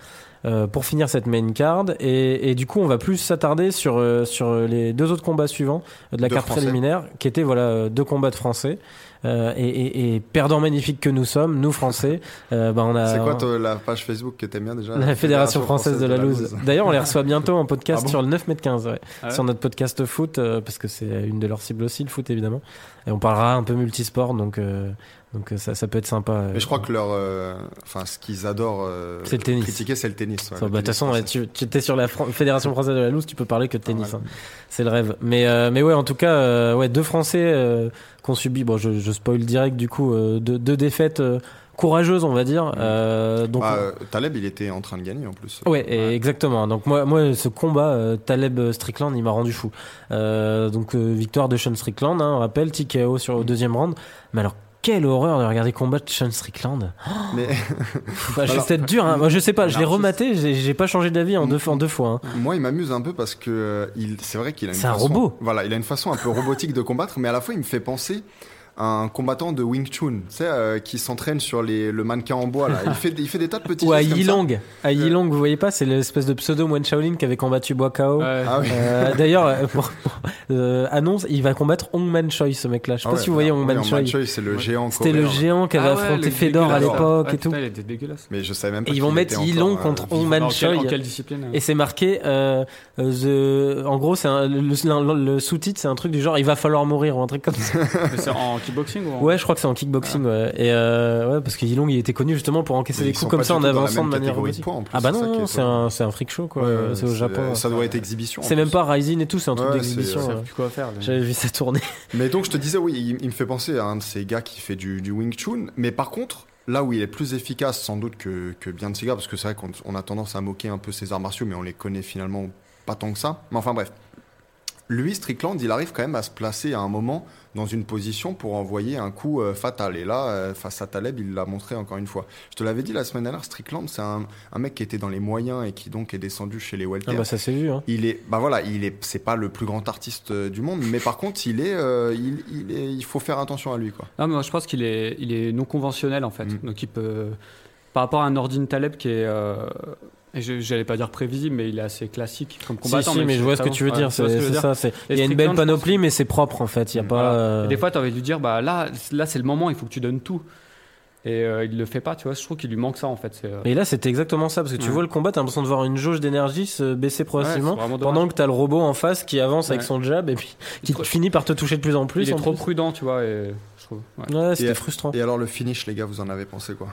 euh, pour finir cette main card. Et, et du coup, on va plus s'attarder sur, euh, sur les deux autres combats suivants de la Deux carte Français. préliminaire, qui étaient voilà, deux combats de Français. Euh, et, et, et perdants magnifiques que nous sommes, nous Français, euh, bah, on a... C'est quoi toi, la page Facebook que t'aimes bien déjà la Fédération française de la loose. D'ailleurs, on les reçoit bientôt en podcast Ah bon sur le 9 m 15, ouais. Ah ouais sur notre podcast foot, euh, parce que c'est une de leurs cibles aussi, le foot évidemment. Et on parlera un peu multisport, donc, euh, donc euh, ça, ça peut être sympa. euh. Mais je crois que leur, euh, enfin, ce qu'ils adorent euh, C'est le tennis. critiquer, c'est le tennis. ouais, Ça, le bah, De toute façon, ouais, tu, tu étais sur la Fran- Fédération française de la loose, tu peux parler que de tennis. Ah, hein. C'est le rêve. Mais, euh, mais ouais, en tout cas, ouais, deux Français qu'on subit. Bon, je, je spoil direct du coup, deux, deux défaites courageuses, on va dire. Euh, donc, Bah, euh, Taleb, il était en train de gagner en plus. Ouais, exactement. Donc moi, moi, ce combat euh, Taleb Strickland, il m'a rendu fou. Euh, donc victoire de Sean Strickland, hein, on rappelle, TKO sur au deuxième round. Mais alors quelle horreur de regarder combattre Sean Strickland. Mais Bah, dur. Hein. Moi, je sais pas. Je l'ai rematé. J'ai j'ai pas changé d'avis en deux, en deux fois. hein. moi, il m'amuse un peu parce que euh, il, c'est vrai qu'il a une C'est un façon- robot. Voilà, il a une façon un peu robotique de combattre, mais à la fois, il me fait penser un combattant de Wing Chun, tu sais, euh, qui s'entraîne sur les, le mannequin en bois. Là. Il fait, il fait des tas de petits. Ou à. Yilong. À Yilong, vous voyez pas, c'est l'espèce de pseudo moine Shaolin qui avait combattu Boakao. Ouais. Ah oui. Euh, D'ailleurs, euh, euh, annonce, il va combattre Hong Man Choi, ce mec-là. Je sais Ah pas ouais, si vous voyez Hong Man Hong Choi. Man Choi, c'est le géant. C'était le géant qui avait Ah ouais, affronté Fedor à l'époque Ah, et tout. putain, il était dégueulasse. Mais je savais même pas. Et ils vont mettre Yilong contre euh, Hong. Man Choi. quelle discipline Et c'est marqué, euh, euh, the- en gros, c'est un- le, le- le sous-titre, c'est un truc du genre, il va falloir mourir ou un truc comme ça. Kickboxing ou en... Ouais, je crois que c'est en kickboxing, ouais. Et euh, ouais, parce que Yilong, il était connu justement pour encaisser Mais des coups comme ça en avançant de manière catégorie de robotique. poids, en plus, Ah bah non, c'est un, c'est un freak show, quoi. Ouais, c'est au Japon. Ça doit être exhibition. en C'est même pas Rising et tout, c'est un truc d'exhibition. les- J'avais vu ça tourner. Mais donc je te disais, oui, il, me fait penser à un de ces gars qui fait du, Wing Chun. Mais par contre, là où il est plus efficace sans doute que, que Bianziga, parce que c'est vrai qu'on on a tendance à moquer un peu ses arts martiaux, mais on les connaît finalement pas tant que ça. Mais enfin bref, lui, Strickland, il arrive quand même à se placer à un moment dans une position pour envoyer un coup euh, fatal. Et là, euh, face à Taleb, il l'a montré encore une fois. Je te l'avais dit la semaine dernière, Strickland, c'est un, un mec qui était dans les moyens et qui donc est descendu chez les Ah welter. bah ça s'est vu. Hein. Il est, bah voilà, il est, c'est pas le plus grand artiste euh, du monde, mais par contre, il est, euh, il, il est, il faut faire attention à lui, quoi. Non, mais moi je pense qu'il est, il est non conventionnel en fait. Mm. Donc il peut. Par rapport à un Nordin Taleb qui est. et je- j'allais pas dire prévisible, mais il est assez classique comme Si, combattant. si, même mais si je vois ce que tu veux dire. C'est ça. Et Il y a une belle panoplie, mais c'est propre en fait. Il y a Mm. pas. Voilà. euh, Et des fois, tu as envie de lui dire, bah là, là c'est le moment, il faut que tu donnes tout. Et euh, il le fait pas, tu vois. Je trouve qu'il lui manque ça en fait. C'est, euh, Et là, c'était exactement ça, parce que tu Ouais. vois le combat, t'as l'impression de voir une jauge d'énergie se baisser progressivement, pendant que t'as le robot en face qui avance avec son jab et puis qui trop- finit par te toucher de plus en plus. il est en trop plus. prudent, tu vois. Et, je trouve. ouais. C'était Et- frustrant. Et alors le finish, les gars, vous en avez pensé quoi?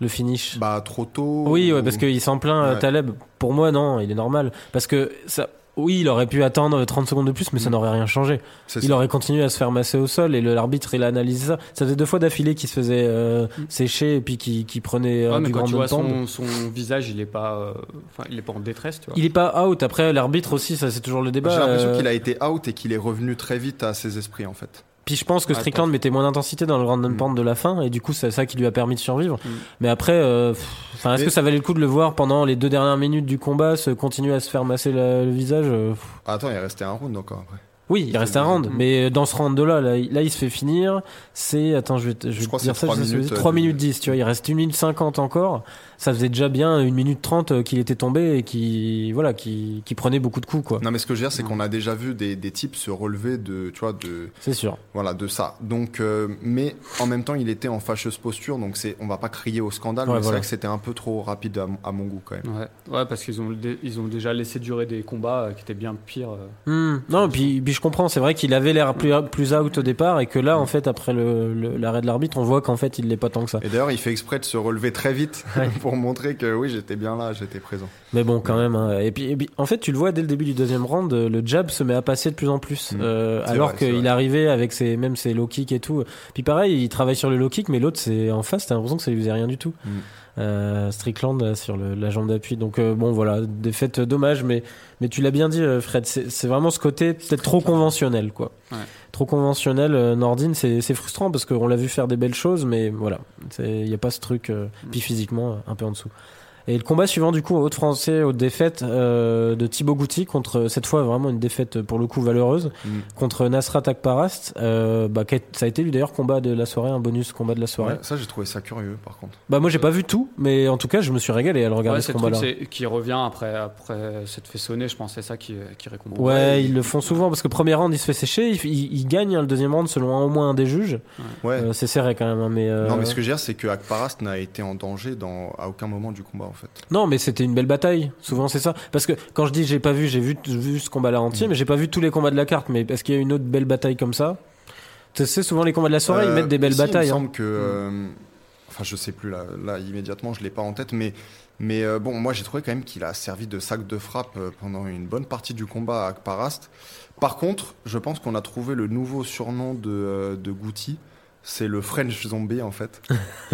Le finish. Bah trop tôt. Oui, ouais, ou- parce qu'il s'en plaint, euh, Ouais. Taleb. Pour moi, non, il est normal. Parce que ça. Oui, il aurait pu attendre 30 secondes de plus, mais ça Mm. n'aurait rien changé. Il ça. aurait continué à se faire masser au sol et l'arbitre, il a analysé ça. Ça faisait deux fois d'affilée qu'il se faisait euh, Mm. sécher et puis qu'il qu'il prenait euh, Ouais, mais du quand grand tu vois son, son visage, il est pas, euh, enfin, il est pas en détresse, tu vois. Il est pas out. Après, l'arbitre aussi, ça c'est toujours le débat. J'ai l'impression Euh, qu'il a été out et qu'il est revenu très vite à ses esprits en fait. Puis je pense que Strickland mettait moins d'intensité dans le grand Mm. pound de la fin et du coup c'est ça qui lui a permis de survivre. Mm. Mais après, euh, enfin, est-ce que ça valait le coup de le voir pendant les deux dernières minutes du combat se continuer à se faire masser le, le visage euh. Ah, attends, il est resté un round encore après. Oui, il reste un round, mais dans ce round là, là, il- là, il se fait finir. C'est attends, je vais, te- je vais Je crois dire que c'est ça. trois je sais- minutes, euh, 3 de- minutes 10, tu vois, il reste 1 minute 50 encore. Ça faisait déjà bien 1 minute 30 euh, qu'il était tombé et qui voilà, qui, qui prenait beaucoup de coups quoi. Non mais ce que je veux dire c'est qu'on a déjà vu des, des types se relever de tu vois de C'est sûr. voilà de ça. Donc euh, mais en même temps il était en fâcheuse posture donc c'est on va pas crier au scandale Ouais, mais c'est vrai que c'était un peu trop rapide à, mon- à mon goût quand même. Ouais, ouais, parce qu'ils ont, ils ont déjà laissé durer des combats euh, qui étaient bien pires. euh. Hmm. Non, puis, puis je comprends, c'est vrai qu'il avait l'air plus, plus out au départ et que là, en fait, après le- le- l'arrêt de l'arbitre, on voit qu'en fait, il l'est pas tant que ça. Et d'ailleurs il fait exprès de se relever très vite Ouais. pour montrer que oui j'étais bien là, j'étais présent. Mais bon, quand même. hein. Et, puis, et puis, en fait, tu le vois dès le début du deuxième round, euh, le jab se met à passer de plus en plus. Mm. Euh, alors qu'il arrivait avec ses, même ses low kicks et tout. Puis pareil, il travaille sur le low kick, mais l'autre, c'est en face, t'as l'impression que ça lui faisait rien du tout. Mm. Euh, Strickland sur le- la jambe d'appui. Donc euh, bon, voilà, défaite dommage, mais mais tu l'as bien dit, Fred. C'est c'est vraiment ce côté peut-être trop conventionnel, quoi. Ouais. Trop conventionnel. euh, Nordine, c'est frustrant parce qu'on l'a vu faire des belles choses, mais voilà, il y a pas ce truc. euh, Mm. puis physiquement, euh, un peu en dessous. Et le combat suivant, du coup, haute français, haute défaite euh, de Thibaut Gouti contre cette fois vraiment une défaite pour le coup valeureuse Mm. contre Nasrat Akparast. Euh, bah, ça a été lui d'ailleurs combat de la soirée, un bonus combat de la soirée. Ouais, ça j'ai trouvé ça curieux par contre. Bah moi j'ai pas vu tout, mais en tout cas je me suis régalé à le regarder Ouais, ce combat-là. qui revient après, après s'être fait sonner, je pense, c'est ça qui, qui récompense. Ouais, ils le font souvent parce que premier round il se fait sécher, il, il- il gagne hein, le deuxième round selon un- au moins un des juges. Ouais. Euh, c'est serré quand même, hein, mais euh, Non mais ce que je veux dire c'est que Akparast n'a été en danger dans à aucun moment du combat en fait. non, mais c'était une belle bataille. Souvent c'est ça. Parce que quand je dis j'ai pas vu, j'ai vu, vu ce combat-là entier, Mm. mais j'ai pas vu tous les combats de la carte. Mais est-ce qu'il y a une autre belle bataille comme ça? Tu sais, souvent les combats de la soirée ils Euh, mettent des belles si, batailles. Il me hein. semble que. euh, enfin, je sais plus là, là immédiatement, je l'ai pas en tête, mais. Mais euh, bon, moi j'ai trouvé quand même qu'il a servi de sac de frappe pendant une bonne partie du combat à Akparast. Par contre, je pense qu'on a trouvé le nouveau surnom de, de Gouti. C'est le French Zombie en fait.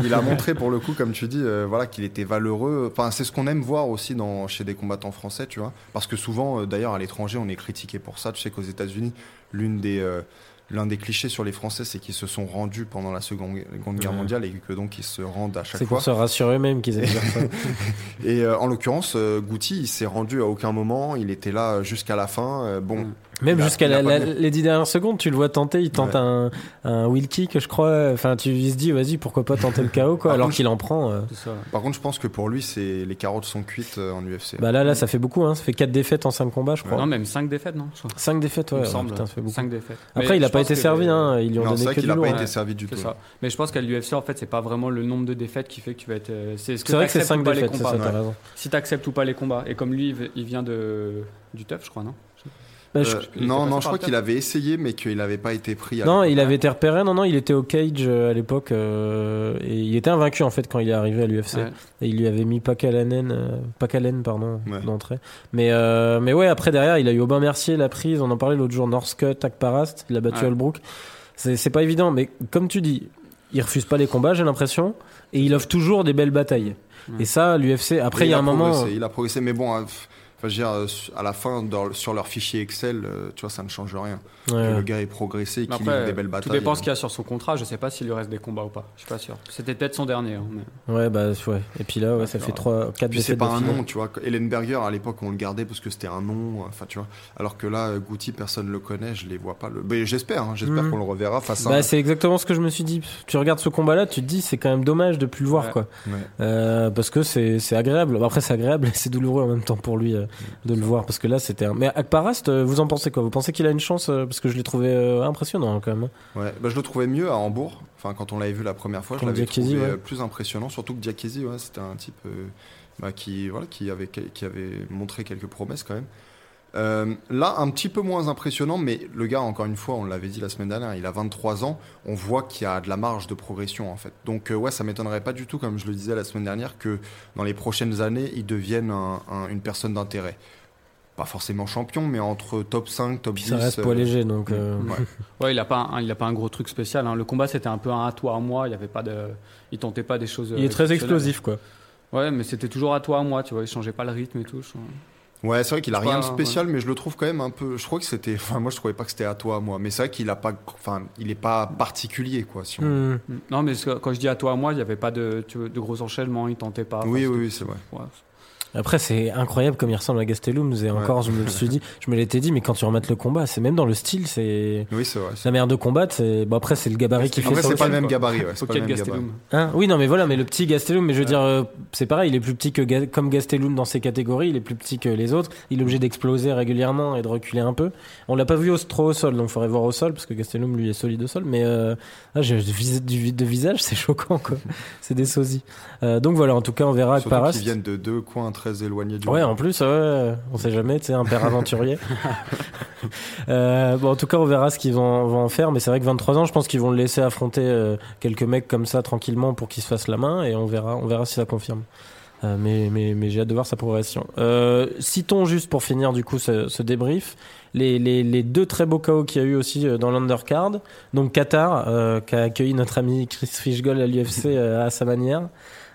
Il a montré pour le coup, comme tu dis, euh, voilà, qu'il était valeureux. Enfin, c'est ce qu'on aime voir aussi dans, chez des combattants français, tu vois. Parce que souvent, euh, d'ailleurs, à l'étranger, on est critiqué pour ça. Tu sais qu'aux États-Unis, l'une des euh, L'un des clichés sur les Français, c'est qu'ils se sont rendus pendant la Seconde Guerre mondiale et que donc ils se rendent à chaque C'est fois. pour se rassurer eux-mêmes qu'ils ça. Et en l'occurrence, Gouti, il s'est rendu à aucun moment. Il était là jusqu'à la fin. Bon, Mm. Même Il jusqu'à il les dix dernières secondes, tu le vois tenter, il tente Ouais. un, un wheel kick, je crois. Enfin, tu il se dis, vas-y, pourquoi pas tenter le KO, quoi, alors contre, qu'il en prend. euh. Ça. par contre, je pense que pour lui, c'est les carottes sont cuites euh, en UFC. Bah là, là, ça fait beaucoup, hein. Ça fait 4 défaites en 5 combats, je crois. Non, même 5 défaites, non 5 défaites, Il ouais. me ouais, semble. putain, ça fait beaucoup. 5 défaites. Après, Mais il a pas été que- servi, hein. Ils lui ont non, donné que qu'il du a lourd. pas hein. été servi du C'est tout. ça. Mais je pense qu'à l'UFC, en fait, c'est pas vraiment le nombre de défaites qui fait que tu vas être. euh, C'est ce que C'est vrai que c'est t'acceptes 5 ou pas les défaites, c'est combats. ça, t'as ouais. raison. Si t'acceptes ou pas les combats. Et comme lui, il il vient de du TUF, je crois, non? Bah, je- Euh, non, non, je crois qu'il avait essayé, mais qu'il n'avait pas été pris. à Non, il avait été repéré. Non, non, il était au cage euh, à l'époque. euh, et il était invaincu, en fait, quand il est arrivé à l'UFC. Ouais. Et il lui avait mis Pakalanen, euh, pardon, Ouais. d'entrée. Mais, mais ouais, après, derrière, il a eu Aubin Mercier, la prise. On en parlait l'autre jour, Northcutt, Akparast. Il a battu Ouais. Holbrook. C'est pas évident, mais comme tu dis, il refuse pas les combats, j'ai l'impression, et il offre toujours des belles batailles. Et ça, l'UFC, après, il y a un moment. il a progressé, mais bon, hein, je veux dire, euh, à la fin, sur leur fichier Excel, euh, tu vois, ça ne change rien. Ouais. Le gars est progressé, qu'il Après, des belles tout batailles. dépend ce qu'il y a sur son contrat. Je sais pas s'il lui reste des combats ou pas. Je suis pas sûr. C'était peut-être son dernier. hein, mais- Ouais, bah, ouais. Et puis là, ouais, ça fait 3, 4 Puis c'est pas un nom, tu vois. Ellenberger, à l'époque, on le gardait parce que c'était un nom, enfin, tu vois. Alors que là, Goutti, personne le connaît, je les vois pas. Le... Mais j'espère, hein, j'espère Mhm. qu'on le reverra face à. Bah, un- c'est exactement ce que je me suis dit. Tu regardes ce combat-là, tu te dis, c'est quand même dommage de plus le voir, Ouais. quoi. Ouais. Euh, parce que c'est agréable. Après, c'est agréable et c'est douloureux en même temps pour lui euh, de le voir. Parce que là, c'était un. Mais Akparast, euh, vous en pensez quoi? Vous pensez qu'il a une chance euh, Parce que je l'ai trouvé euh, impressionnant quand même. Ouais, bah, je le trouvais mieux à Hambourg. Enfin, quand on l'avait vu la première fois, je l'avais trouvé ouais. euh, plus impressionnant. Surtout que Diakiese, ouais, c'était un type euh, bah, qui, voilà, qui, avait, qui avait montré quelques promesses quand même. Euh, là, un petit peu moins impressionnant, mais le gars, encore une fois, on l'avait dit la semaine dernière, il a 23 ans. On voit qu'il y a de la marge de progression en fait. Donc, euh, ouais, ça m'étonnerait pas du tout, comme je le disais la semaine dernière, que dans les prochaines années, il devienne un- un- une personne d'intérêt. Pas forcément champion, mais entre top 5, top Puis 10. ça reste poids euh, léger, donc. euh, ouais. Ouais, il a pas, un, il a pas un gros truc spécial. hein. Le combat, c'était un peu un à toi à moi. Il y avait pas de, il tentait pas des choses. Il est euh, très explosif, quoi. Ouais, mais c'était toujours à toi à moi. Tu vois, il changeait pas le rythme et tout. je- Ouais, c'est vrai qu'il a rien de spécial, mais je le trouve quand même un peu. Je crois que c'était. Enfin, moi, je trouvais pas que c'était à toi, moi. Mais c'est vrai qu'il a pas. Enfin, il est pas particulier, quoi. Si on- Hmm. Non, mais quand je dis à toi à moi, il y avait pas de, tu vois, de gros enchaînements. Il tentait pas. Oui, oui, oui, c'est vrai. ouais. Après, c'est incroyable comme il ressemble à Gastelum. Et encore, je me le suis dit, je me l'étais dit, mais quand tu remettes le combat, c'est même dans le style, c'est Oui, c'est vrai. la manière de combattre. C'est bon après, c'est le gabarit qui fait Après, ça c'est pas le même quoi. gabarit, ouais. C'est pas le Pocket même Gastelum. gabarit. Hein? Oui, non, mais voilà, mais le petit Gastelum, mais je veux Ouais. dire, euh, c'est pareil, il est plus petit que Ga- comme Gastelum dans ses catégories, il est plus petit que les autres, il est obligé d'exploser régulièrement et de reculer un peu. On l'a pas vu au, trop au sol, donc il faudrait voir au sol parce que Gastelum lui est solide au sol, mais euh, là, j'ai du, de visage, c'est choquant quoi, c'est des sosies. Euh, donc voilà, en tout cas, on verra avec Surtout Paras. qu'ils viennent de deux coins très éloignés du Ouais, monde. en plus, ouais, on sait jamais, tu sais, un père aventurier. euh, bon, en tout cas, on verra ce qu'ils vont, vont en faire, mais c'est vrai que 23 ans, je pense qu'ils vont le laisser affronter euh, quelques mecs comme ça tranquillement pour qu'il se fasse la main et on verra, on verra si ça confirme. Euh, mais mais, mais j'ai hâte de voir sa progression. Euh, citons juste pour finir du coup ce, ce débrief les, les, les deux très beaux KO qu'il y a eu aussi dans l'undercard. Donc Qatar euh, qui a accueilli notre ami Chris Fishgold à l'UFC à sa manière.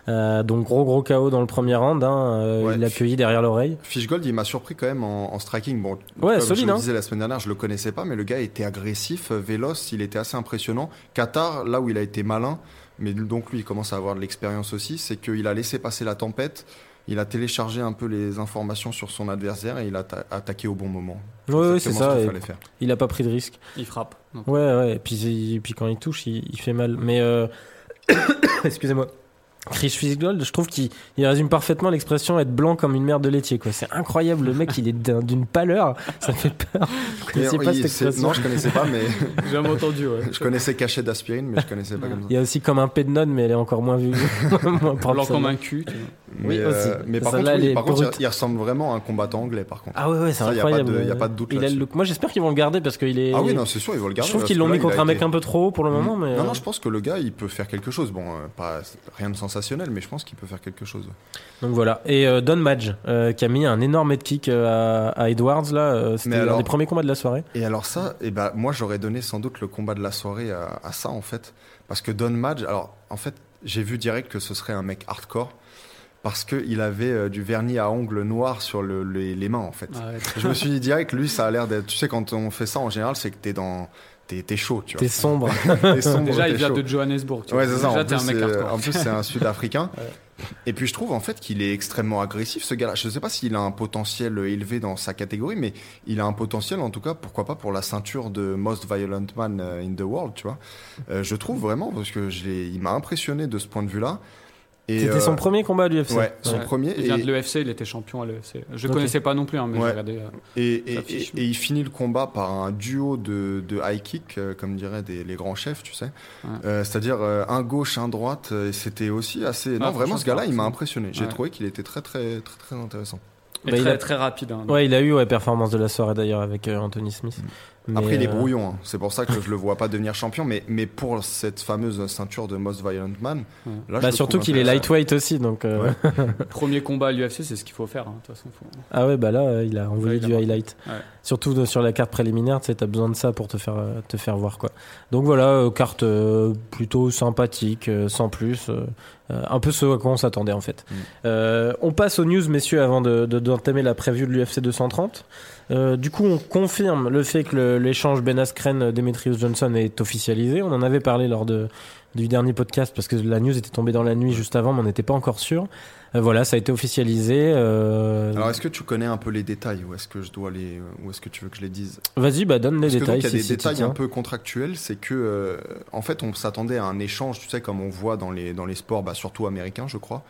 Euh, donc gros gros KO dans le premier round. Hein, euh, Ouais. il l'a accueilli derrière l'oreille. Fishgold, il m'a surpris quand même en, en striking. Bon, Ouais, comme solide, je le hein. disais la semaine dernière, je le connaissais pas, mais le gars était agressif, euh, véloce, il était assez impressionnant. Qatar, là où il a été malin, mais donc lui, il commence à avoir de l'expérience aussi, c'est qu'il a laissé passer la tempête. Il a téléchargé un peu les informations sur son adversaire et il a ta- attaqué au bon moment. Ouais, c'est ça. ce fallait faire. il a pas pris de risque. Il frappe. Donc, Ouais, ouais. Et puis, il- et puis quand il touche, il, il fait mal. Mais euh... excusez-moi. Chris Fishgold, je trouve qu'il il résume parfaitement l'expression être blanc comme une merde de laitier. quoi. C'est incroyable, le mec, il est d'un- d'une pâleur, ça fait peur. Vous connaissez Et pas il- cette expression Non, je connaissais pas, mais J'ai jamais entendu. Ouais. je connaissais cachet d'aspirine, mais je connaissais pas comme ça. Il y a aussi comme un pédnone, mais elle est encore moins vue. moins propre, Blanc comme un cul. tu vois. Mais, Oui, aussi. mais par Celle-là, contre, elle oui, est par contre, il- il ressemble vraiment à un combattant anglais, par contre. Ah ouais, ouais, c'est incroyable. de- y a pas de doute Il a le. Moi, j'espère qu'ils vont le garder parce qu'il est. Ah oui, non, c'est sûr, ils vont le garder. je trouve qu'ils l'ont mis il contre un mec été- un peu trop haut pour le moment, mais. Non, euh, non, je pense que le gars, il peut faire quelque chose. Bon, euh, pas rien de sensationnel, mais je pense qu'il peut faire quelque chose. Donc voilà. Et euh, Don Madge, euh, qui a mis un énorme head kick euh, à, à Edwards, là. euh, C'était un alors- des premiers combats de la soirée. Et alors ça, eh ben, moi, j'aurais donné sans doute le combat de la soirée à, à ça, en fait. Parce que Don Madge, alors, en fait, j'ai vu direct que ce serait un mec hardcore. Parce qu'il avait euh, du vernis à ongles noirs sur le- les, les mains, en fait. Arrête. Je me suis dit direct, lui, ça a l'air d'être... Tu sais, quand on fait ça, en général, c'est que t'es dans... T'es t'es chaud, tu vois. T'es sombre. T'es sombre, Déjà, il vient chaud. de Johannesburg. tu Ouais, vois. c'est ça. Déjà, En t'es plus, un mec hardcore. en plus, c'est un Sud-Africain. Et puis, je trouve en fait qu'il est extrêmement agressif, ce gars-là. Je ne sais pas s'il a un potentiel élevé dans sa catégorie, mais il a un potentiel, en tout cas, pourquoi pas pour la ceinture de Most Violent Man euh, in the World, tu vois. Euh, je trouve vraiment, parce que il m'a impressionné de ce point de vue-là. C'était euh, son premier combat à l'UFC. Ouais, son Ouais. premier. Il vient et- de l'EFC, il était champion à l'EFC. Je Ok. connaissais pas non plus, hein, mais Ouais. j'ai regardé. euh, Et, et, Ça fiche. et- et il finit le combat par un duo de, de high kick, euh, comme diraient des, les grands chefs, tu sais. Ouais. Euh, C'est-à-dire euh, un gauche, un droite. euh, et C'était aussi assez. non, Ah, vraiment, franchement, ce gars-là, il m'a impressionné. J'ai Ouais. trouvé qu'il était très, très, très, très intéressant. Et Bah, il a- très rapide. hein. Ouais, il a eu ouais, performance de la soirée d'ailleurs avec euh, Anthony Smith. Mais, Après, il est euh, brouillon, hein. c'est pour ça que je le vois pas devenir champion, mais, mais pour cette fameuse ceinture de Most Violent Man, Ouais. là, je Bah surtout qu'il est lightweight aussi, donc. euh, Ouais. Premier combat à l'UFC, c'est ce qu'il faut faire. hein, De toute façon, faut- Ah ouais, bah là, euh, il a envoyé du highlight. Ouais. Surtout de- sur la carte préliminaire, tu sais, t'as besoin de ça pour te faire, euh, te faire voir, quoi. Donc voilà, euh, carte euh, plutôt sympathique, euh, sans plus. Euh, un peu ce à quoi on s'attendait, en fait. Mm. Euh, on passe aux news, messieurs, avant de, de- d'entamer la preview de l'UFC 230. Euh, du coup, on confirme le fait que l'échange Ben Askren-Demetrius Johnson est officialisé. On en avait parlé lors de, du dernier podcast parce que la news était tombée dans la nuit juste avant, mais on n'était pas encore sûr. Euh, voilà, ça a été officialisé. euh, Alors, est-ce que tu connais un peu les détails ou est-ce que je dois les, ou est-ce que tu veux que je les dise? Vas-y, bah donne les Parce détails. il y a si- des si détails un peu contractuels, c'est que euh, en fait on s'attendait à un échange, tu sais comme on voit dans les dans les sports, bah, surtout américains, je crois.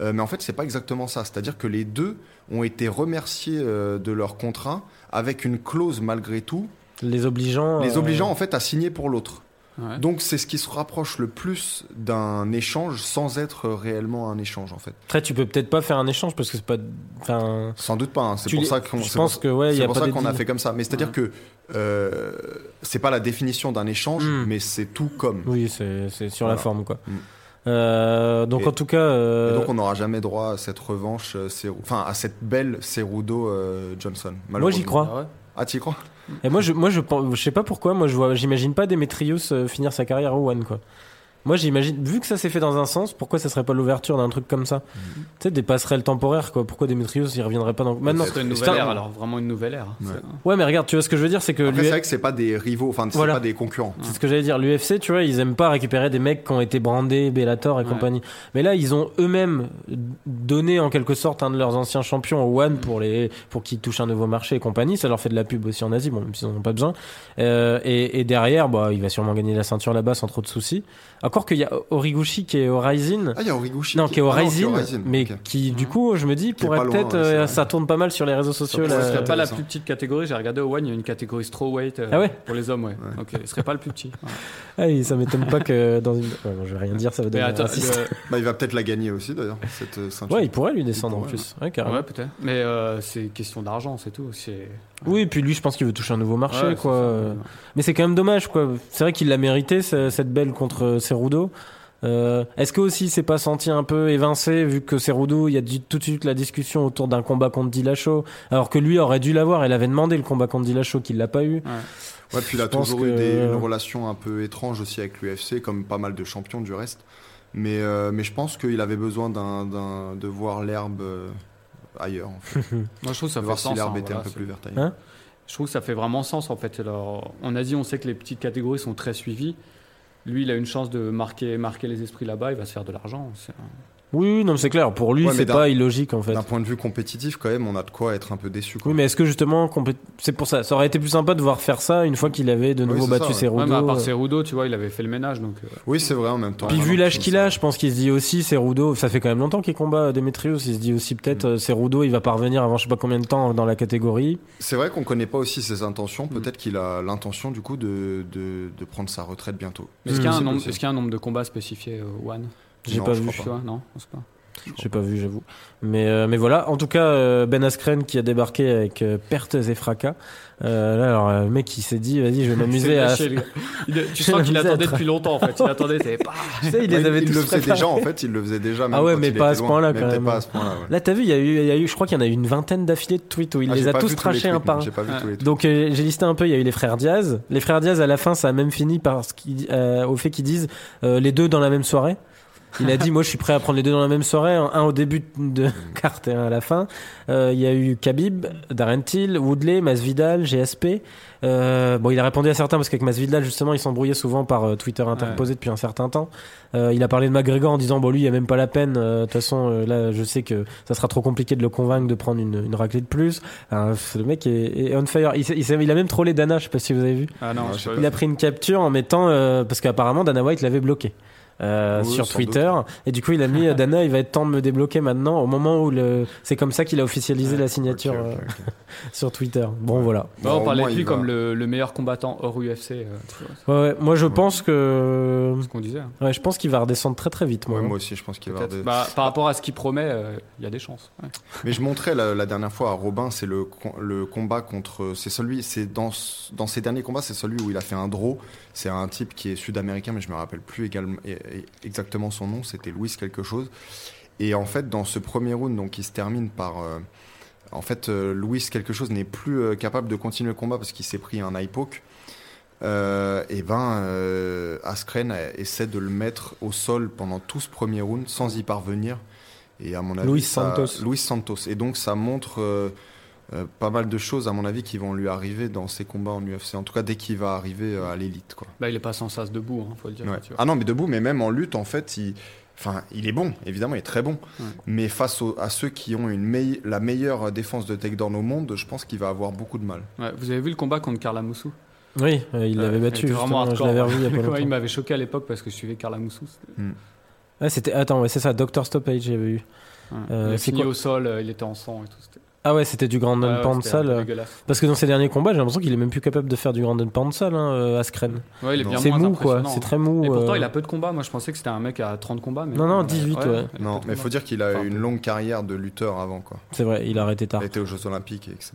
Mais en fait c'est pas exactement ça. C'est-à-dire que les deux ont été remerciés de leur contrat avec une clause malgré tout, Les obligeants. les euh, obligeant en fait à signer pour l'autre. Ouais. Donc c'est ce qui se rapproche le plus d'un échange sans être réellement un échange en fait. Après, tu peux peut-être pas faire un échange parce que c'est pas. Enfin. Sans doute pas. hein. C'est pour ça qu'on. Pense pour- que ouais, y a pour pas ça qu'on a fait comme ça. Mais c'est-à-dire Ouais. que euh, c'est pas la définition d'un échange, Mm. mais c'est tout comme. Oui, c'est sur la forme quoi. Mm. Euh, donc Et- en tout cas. euh, Et donc on n'aura jamais droit à cette revanche, euh, enfin à cette belle Cerudo euh, Johnson. Moi j'y crois. Ah ouais? Ah t'y crois? Et moi je, moi je, je sais pas pourquoi. Moi je vois, j'imagine pas Demetrius euh, finir sa carrière au One quoi. Moi j'imagine, vu que ça s'est fait dans un sens, pourquoi ça serait pas l'ouverture d'un truc comme ça Mm. Tu sais, des passerelles temporaires quoi. Pourquoi Demetrius il reviendrait pas dans. Maintenant. C'est une c'est nouvelle un- ère, alors vraiment une nouvelle ère. Ouais. Mais regarde, tu vois ce que je veux dire, c'est que Après lui- c'est vrai que c'est pas des rivaux, enfin c'est Voilà. pas des concurrents. C'est ce que j'allais dire. L'UFC, tu vois, ils aiment pas récupérer des mecs qui ont été brandés, Bellator et Ouais. compagnie. Mais là, ils ont eux-mêmes donné en quelque sorte un de leurs anciens champions au One pour les pour qu'ils touchent un nouveau marché et compagnie. Ça leur fait de la pub aussi en Asie, bon, même s'ils en ont pas besoin. Euh, et, et derrière, bah, il va sûrement gagner la ceinture là-bas sans trop de soucis. Encore qu'il y a Origuchi qui est au Rising. Ah il y a Origuchi. Non, qui est au Ah Rising, mais qui, du Mhm. coup, je me dis, pourrait peut-être, euh, ça tourne pas mal sur les réseaux sociaux. Ce serait pas la plus petite catégorie. J'ai regardé au One, il y a une catégorie strawweight euh, Ah ouais pour les hommes, ouais. Il serait pas le plus petit. Ah, et ça m'étonne pas que dans une. Ouais, bon, je vais rien dire, ça va attends, le- Bah il va peut-être la gagner aussi d'ailleurs cette euh, ceinture. Ouais, il pourrait lui descendre en plus. Ouais, peut-être. Mais c'est question d'argent, c'est tout. C'est Oui, et puis lui, je pense qu'il veut toucher un nouveau marché, Ouais, quoi. c'est ça. Euh, Mais c'est quand même dommage, quoi. C'est vrai qu'il l'a mérité, ce- cette belle contre Cerudo. Euh, Est-ce que aussi c'est pas senti un peu évincé vu que Cerudo, il y a du- tout de suite la discussion autour d'un combat contre Dillashaw, alors que lui aurait dû l'avoir. Il avait demandé le combat contre Dillashaw, qu'il l'a pas eu. Ouais, puis il a toujours eu des- une relation un peu étrange aussi avec l'UFC, comme pas mal de champions du reste. Mais, euh, mais je pense qu'il avait besoin de voir l'herbe euh, ailleurs, en fait. Moi, je trouve que ça de fait voir si sens. l'herbe hein, était voilà, un peu plus verte Hein ailleurs. Je trouve que ça fait vraiment sens en fait. Alors, en Asie, on sait que les petites catégories sont très suivies. Lui, il a une chance de marquer, marquer les esprits là-bas. Il va se faire de l'argent. C'est- Oui, non, mais c'est clair. Pour lui, Ouais, c'est pas illogique en fait. D'un point de vue compétitif, quand même, on a de quoi être un peu déçu. quoi. Oui, mais est-ce que justement, c'est pour ça. Ça aurait été plus sympa de voir faire ça une fois qu'il avait de nouveau battu ça, ouais. Cerudo. Ouais, mais à part euh. Cerudo, tu vois, il avait fait le ménage. Donc, euh, Oui, c'est vrai en même temps. Puis vu l'âge qu'il a, je pense qu'il se dit aussi Cerudo, ça fait quand même longtemps qu'il combat Demetrius, il se dit aussi peut-être Mm. euh, Cerudo, il va parvenir avant je sais pas combien de temps dans la catégorie. C'est vrai qu'on connaît pas aussi ses intentions. Mm. Peut-être qu'il a l'intention, du coup, de, de, de prendre sa retraite bientôt. est-ce qu'il y, a un C'est nombre- possible. est-ce qu'il y a un nombre de combats spécifiés au One J'ai pas je vu. Non, je pas. J'ai pas vu, j'avoue. Mais euh, mais voilà, en tout cas euh, Ben Askren qui a débarqué avec euh, pertes et fracas. Euh, là alors euh, le mec il s'est dit vas-y je vais m'amuser à le. Il- Tu sens qu'il attendait depuis longtemps en fait. Il attendait, c'est pas. Tu sais, il les avait il tous le faisait déjà, en fait, il le faisait déjà. même Ah ouais, quand mais il pas à était ce loin. point-là, Mais quand même. pas à ce point-là. ouais. Là t'as vu, il y a eu il y a eu je crois qu'il y en a eu une vingtaine d'affilées de tweets où il Ah, les a tous trachés un par un. Donc j'ai listé un peu, il y a eu les frères Diaz. Les frères Diaz à la fin ça a même fini par au fait qu'ils disent les deux dans la même soirée. Il a dit moi je suis prêt à prendre les deux dans la même soirée, un au début de carte et un à la fin. Euh, Il y a eu Khabib, Darren Till, Woodley, Masvidal, GSP. Euh, bon il a répondu à certains parce qu'avec Masvidal justement ils s'embrouillaient souvent par euh, Twitter interposé depuis un certain temps. Euh, il a parlé de McGregor en disant bon lui il y a même pas la peine. euh, De toute façon euh, là je sais que ça sera trop compliqué de le convaincre de prendre une, une raclée de plus. Enfin, le mec est, est on fire. Il, il il a même trollé Dana, je sais pas si vous avez vu. Ah non. Il a pris une capture en mettant euh, parce qu'apparemment Dana White l'avait bloqué. Euh, Oui, sur Twitter. Et du coup, il a mis euh, Dana, il va être temps de me débloquer maintenant, au moment où le. C'est comme ça qu'il a officialisé la signature euh, sur Twitter. Bon, voilà. Bah, on au parlait de lui comme le, le meilleur combattant hors UFC, euh, Ouais, ouais. Moi, je pense que. ce qu'on disait. hein. Ouais, je pense qu'il va redescendre très très vite, moi. Ouais, hein. moi aussi, je pense qu'il va des- Bah, par rapport à ce qu'il promet, euh, il y a des chances. ouais. Mais je montrais la, la dernière fois à Robin, c'est le, le combat contre. C'est celui. C'est dans, dans ses derniers combats, c'est celui où il a fait un draw. C'est un type qui est sud-américain, mais je me rappelle plus également, exactement son nom. C'était Louis quelque chose. Et en fait, dans ce premier round, donc, il se termine par. euh, en fait, euh, Louis quelque chose n'est plus euh, capable de continuer le combat parce qu'il s'est pris un eye poke. Et ben, Askren essaie de le mettre au sol pendant tout ce premier round sans y parvenir. Et à mon avis, ça- Santos. Luis Santos. Et donc, ça montre euh, euh, pas mal de choses, à mon avis, qui vont lui arriver dans ses combats en UFC. En tout cas, dès qu'il va arriver euh, à l'élite, quoi. Bah, il est pas sans sas debout, hein, faut le dire. Ouais. tu vois. Ah non, mais debout, mais même en lutte, en fait, il, enfin, il est bon, évidemment, il est très bon. Ouais. Mais face au- à ceux qui ont une meille- la meilleure défense de takedown au monde, je pense qu'il va avoir beaucoup de mal. Ouais, vous avez vu le combat contre Carla Moussou Oui, euh, il l'avait Euh, battu. vraiment je l'avais revu il y a pas Ouais, longtemps. il m'avait choqué à l'époque parce que je suivais Carla Moussou. c'était. Attends, ouais, c'est ça, Dr. Stoppage, j'avais. Euh, il a fini quoi au sol, euh, il était en sang et tout. c'était- Ah ouais, c'était du grand Ouais, ouais, pound sale. Parce que dans ses derniers combats, j'ai l'impression qu'il est même plus capable de faire du grand pound sale, hein, euh, Askren. Ouais, il est Non. bien C'est mou, quoi. C'est hein. très mou. Et pourtant, euh, il a peu de combats. Moi, je pensais que c'était un mec à 30 combats. Mais Non, non, Ouais, 18, ouais. il a Non, mais il faut dire qu'il a Enfin, une longue carrière de lutteur avant, quoi. C'est vrai, il a arrêté tard. Il a été aux Jeux Olympiques, etc.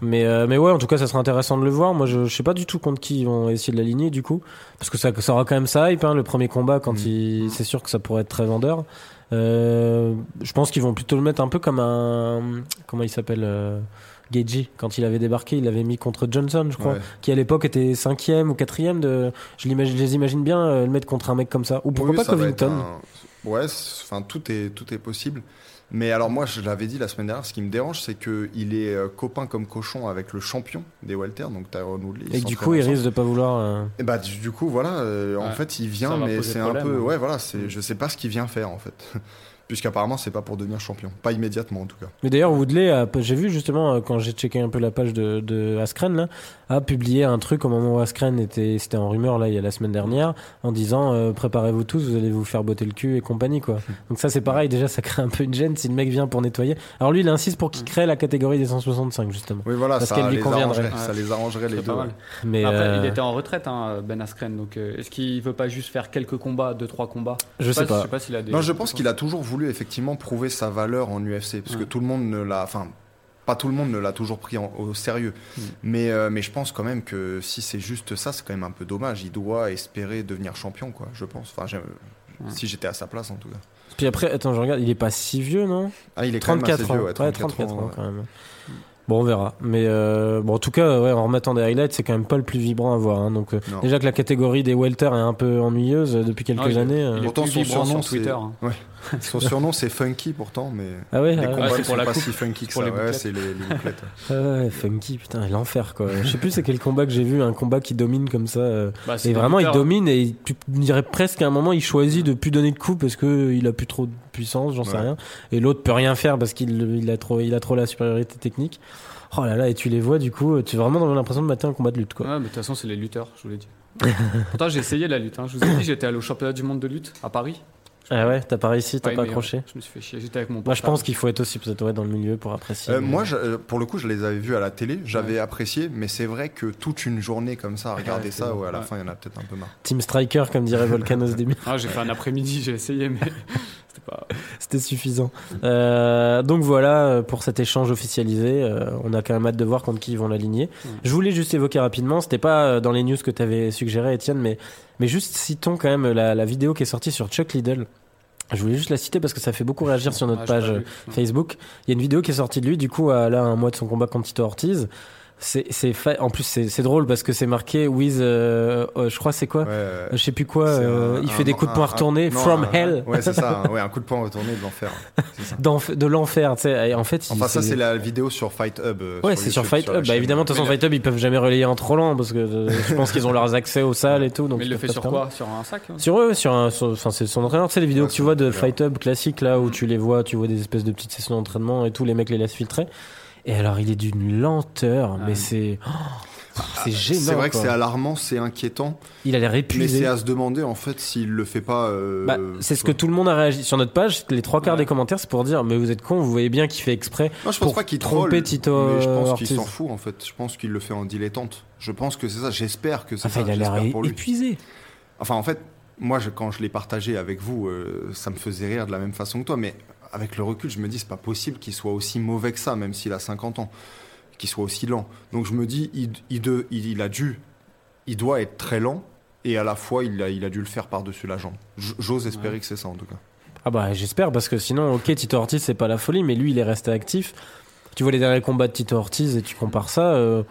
Mais, euh, mais ouais, en tout cas, ça serait intéressant de le voir. Moi, je, je sais pas du tout contre qui ils vont essayer de l'aligner, du coup. Parce que ça, ça aura quand même sa hype, hein, le premier combat, quand Mm. il, c'est sûr que ça pourrait être très vendeur. Euh, je pense qu'ils vont plutôt le mettre un peu comme un. Comment il s'appelle euh, Geiji, quand il avait débarqué, il l'avait mis contre Johnson, je crois, Ouais. qui à l'époque était cinquième ou quatrième. De, je, l'imagine, je les imagine bien euh, le mettre contre un mec comme ça. Ou pourquoi Oui, pas Covington un- Ouais, enfin tout est tout est possible. Mais alors moi, je l'avais dit la semaine dernière, ce qui me dérange, c'est que il est euh, copain comme cochon avec le champion des welter, donc Tyrone Woodley. Et du coup, il risque de pas vouloir. euh, Et bah du, du coup, voilà, euh, en fait, il vient, mais c'est un peu, hein. ouais, voilà, c'est, je sais pas ce qu'il vient faire en fait, puisqu'apparemment c'est pas pour devenir champion, pas immédiatement en tout cas. Mais d'ailleurs, Woodley, j'ai vu justement euh, quand j'ai checké un peu la page de, de Askren, là, a publié un truc au moment où Askren était, c'était en rumeur là il y a la semaine dernière, en disant euh, préparez-vous tous, vous allez vous faire botter le cul et compagnie quoi. Donc ça c'est pareil, déjà ça crée un peu une gêne si le mec vient pour nettoyer. Alors lui il insiste pour qu'il crée la catégorie des 165 justement. Oui, voilà, Parce ça qu'elle lui les conviendrait. arrangerait, ça les arrangerait les deux. pas mal. ouais. Mais Après, euh, il était en retraite, hein, Ben Askren. Donc, euh, est-ce qu'il veut pas juste faire quelques combats, deux trois combats? Je sais Je pas. sais pas s'il a des. Non, je pense qu'il a toujours voulu effectivement prouver sa valeur en UFC, parce que Ouais. tout le monde ne l'a, enfin, pas tout le monde ne l'a toujours pris en- au sérieux. Mm. Mais, euh, mais je pense quand même que si c'est juste ça, c'est quand même un peu dommage. Il doit espérer devenir champion, quoi. Je pense. Enfin, j'aime- Ouais. si j'étais à sa place, en tout cas. Puis après, attends, je regarde, il est pas si vieux non? Ah, il est quand même 34 assez ans. vieux, Ouais, ouais, 34 ans, ouais. quand même. Bon, on verra. Mais euh, bon, en tout cas, ouais, en remettant des highlights, c'est quand même pas le plus vibrant à voir. hein. Donc, euh, déjà que la catégorie des welter est un peu ennuyeuse euh, depuis quelques années. Il est Pourtant, son surnom, sur Twitter. c'est- hein. Son surnom, c'est Funky pourtant, mais Ah ouais, les ah ouais. combats pour sont la pas coupe, si funky que ça. les Ouais, c'est les, les bouclettes. Ah ouais, funky, putain, l'enfer quoi. Je sais plus c'est quel combat que j'ai vu, un combat qui domine comme ça. Bah, et vraiment, il lutteurs. domine et tu dirais presque à un moment, il choisit de plus donner de coups parce que il a plus trop de puissance, j'en sais Ouais. rien. Et l'autre peut rien faire parce qu'il il a trop, il a trop la supériorité technique. Oh là là, et tu les vois du coup, tu as vraiment l'impression de mater un combat de lutte quoi. Ouais, mais de toute façon, c'est les lutteurs, je vous l'ai dit. Pourtant, j'ai essayé la lutte. hein. Je vous ai dit, j'étais allé au championnat du monde de lutte à Paris. Ah ouais, t'as pas réussi, t'as Ouais, pas mais, accroché. ouais, Je me suis fait chier. J'étais avec mon Moi, je pense qu'il faut être aussi peut-être ouais, dans le milieu pour apprécier. Euh, mais- moi, je- euh, pour le coup, je les avais vus à la télé, j'avais apprécié, mais c'est vrai que toute une journée comme ça, à regarder Ouais, ça, ouais, à la ouais. fin, il y en a peut-être un peu marre. Team Striker, comme dirait Volcanos début. Ah, j'ai fait un après-midi, j'ai essayé, mais c'était suffisant. Euh, donc voilà euh, pour cet échange officialisé. Euh, on a quand même hâte de voir contre qui ils vont l'aligner. Je voulais juste évoquer rapidement, c'était pas euh, dans les news que tu avais suggéré, Étienne, mais, mais juste citons quand même la, la vidéo qui est sortie sur Chuck Liddell. Je voulais juste la citer parce que ça fait beaucoup réagir sur notre Ah, j'ai page. Facebook. Il y a une vidéo qui est sortie de lui, du coup, à là, un mois de son combat contre Tito Ortiz. C'est, c'est fa- en plus, c'est, c'est drôle parce que c'est marqué with, euh, euh, je crois, c'est quoi Ouais, Je sais plus quoi. euh, un- il un- fait des coups de poing retournés non, from un- hell, Ouais, c'est ça, un- ouais, un coup de poing retourné de l'enfer. C'est ça. D'enf- de l'enfer. Tu sais. En fait, il- Enfin, ça, c'est la vidéo sur Fight Hub. euh, Ouais, c'est sur Fight Hub. Bah évidemment, de toute façon, Fight Hub, ils peuvent jamais relayer en trop lent parce que euh, je pense qu'ils ont leurs accès aux salles et tout. Donc Mais il le fait sur quoi? Sur un sac hein? Sur eux, sur un, enfin c'est son entraîneur. Tu sais les vidéos que tu vois de Fight Hub classique là où tu les vois, tu vois des espèces de petites sessions d'entraînement et tous les mecs les laissent filtrer. Et alors il est d'une lenteur, mais Ouais. c'est. C'est gênant. C'est vrai que c'est alarmant, c'est inquiétant, Il a l'air mais épuisé. c'est à se demander en fait s'il le fait pas. euh, Bah, c'est ce que tout le monde a réagi sur notre page. Les trois quarts Ouais. des commentaires, c'est pour dire, mais vous êtes con, vous voyez bien qu'il fait exprès. Moi, je pense pour pas qu'il tromper Tito, mais je pense qu'il s'en fout en fait. Je pense qu'il le fait en dilettante. Je pense que c'est ça. J'espère que c'est Enfin, ça. il a l'air épuisé. Enfin, en fait, moi, je- quand je l'ai partagé avec vous, euh, ça me faisait rire de la même façon que toi. Mais avec le recul, je me dis, c'est pas possible qu'il soit aussi mauvais que ça, même s'il a 50 ans, qu'il soit aussi lent. Donc, je me dis, il, il, de- il- il a dû, il doit être très lent. Et à la fois, il a, il a dû le faire par-dessus la jambe. J'ose espérer Ouais. que c'est ça, en tout cas. Ah bah j'espère parce que sinon, ok, Tito Ortiz c'est pas la folie, mais lui il est resté actif. Tu vois les derniers combats de Tito Ortiz et tu compares ça, euh,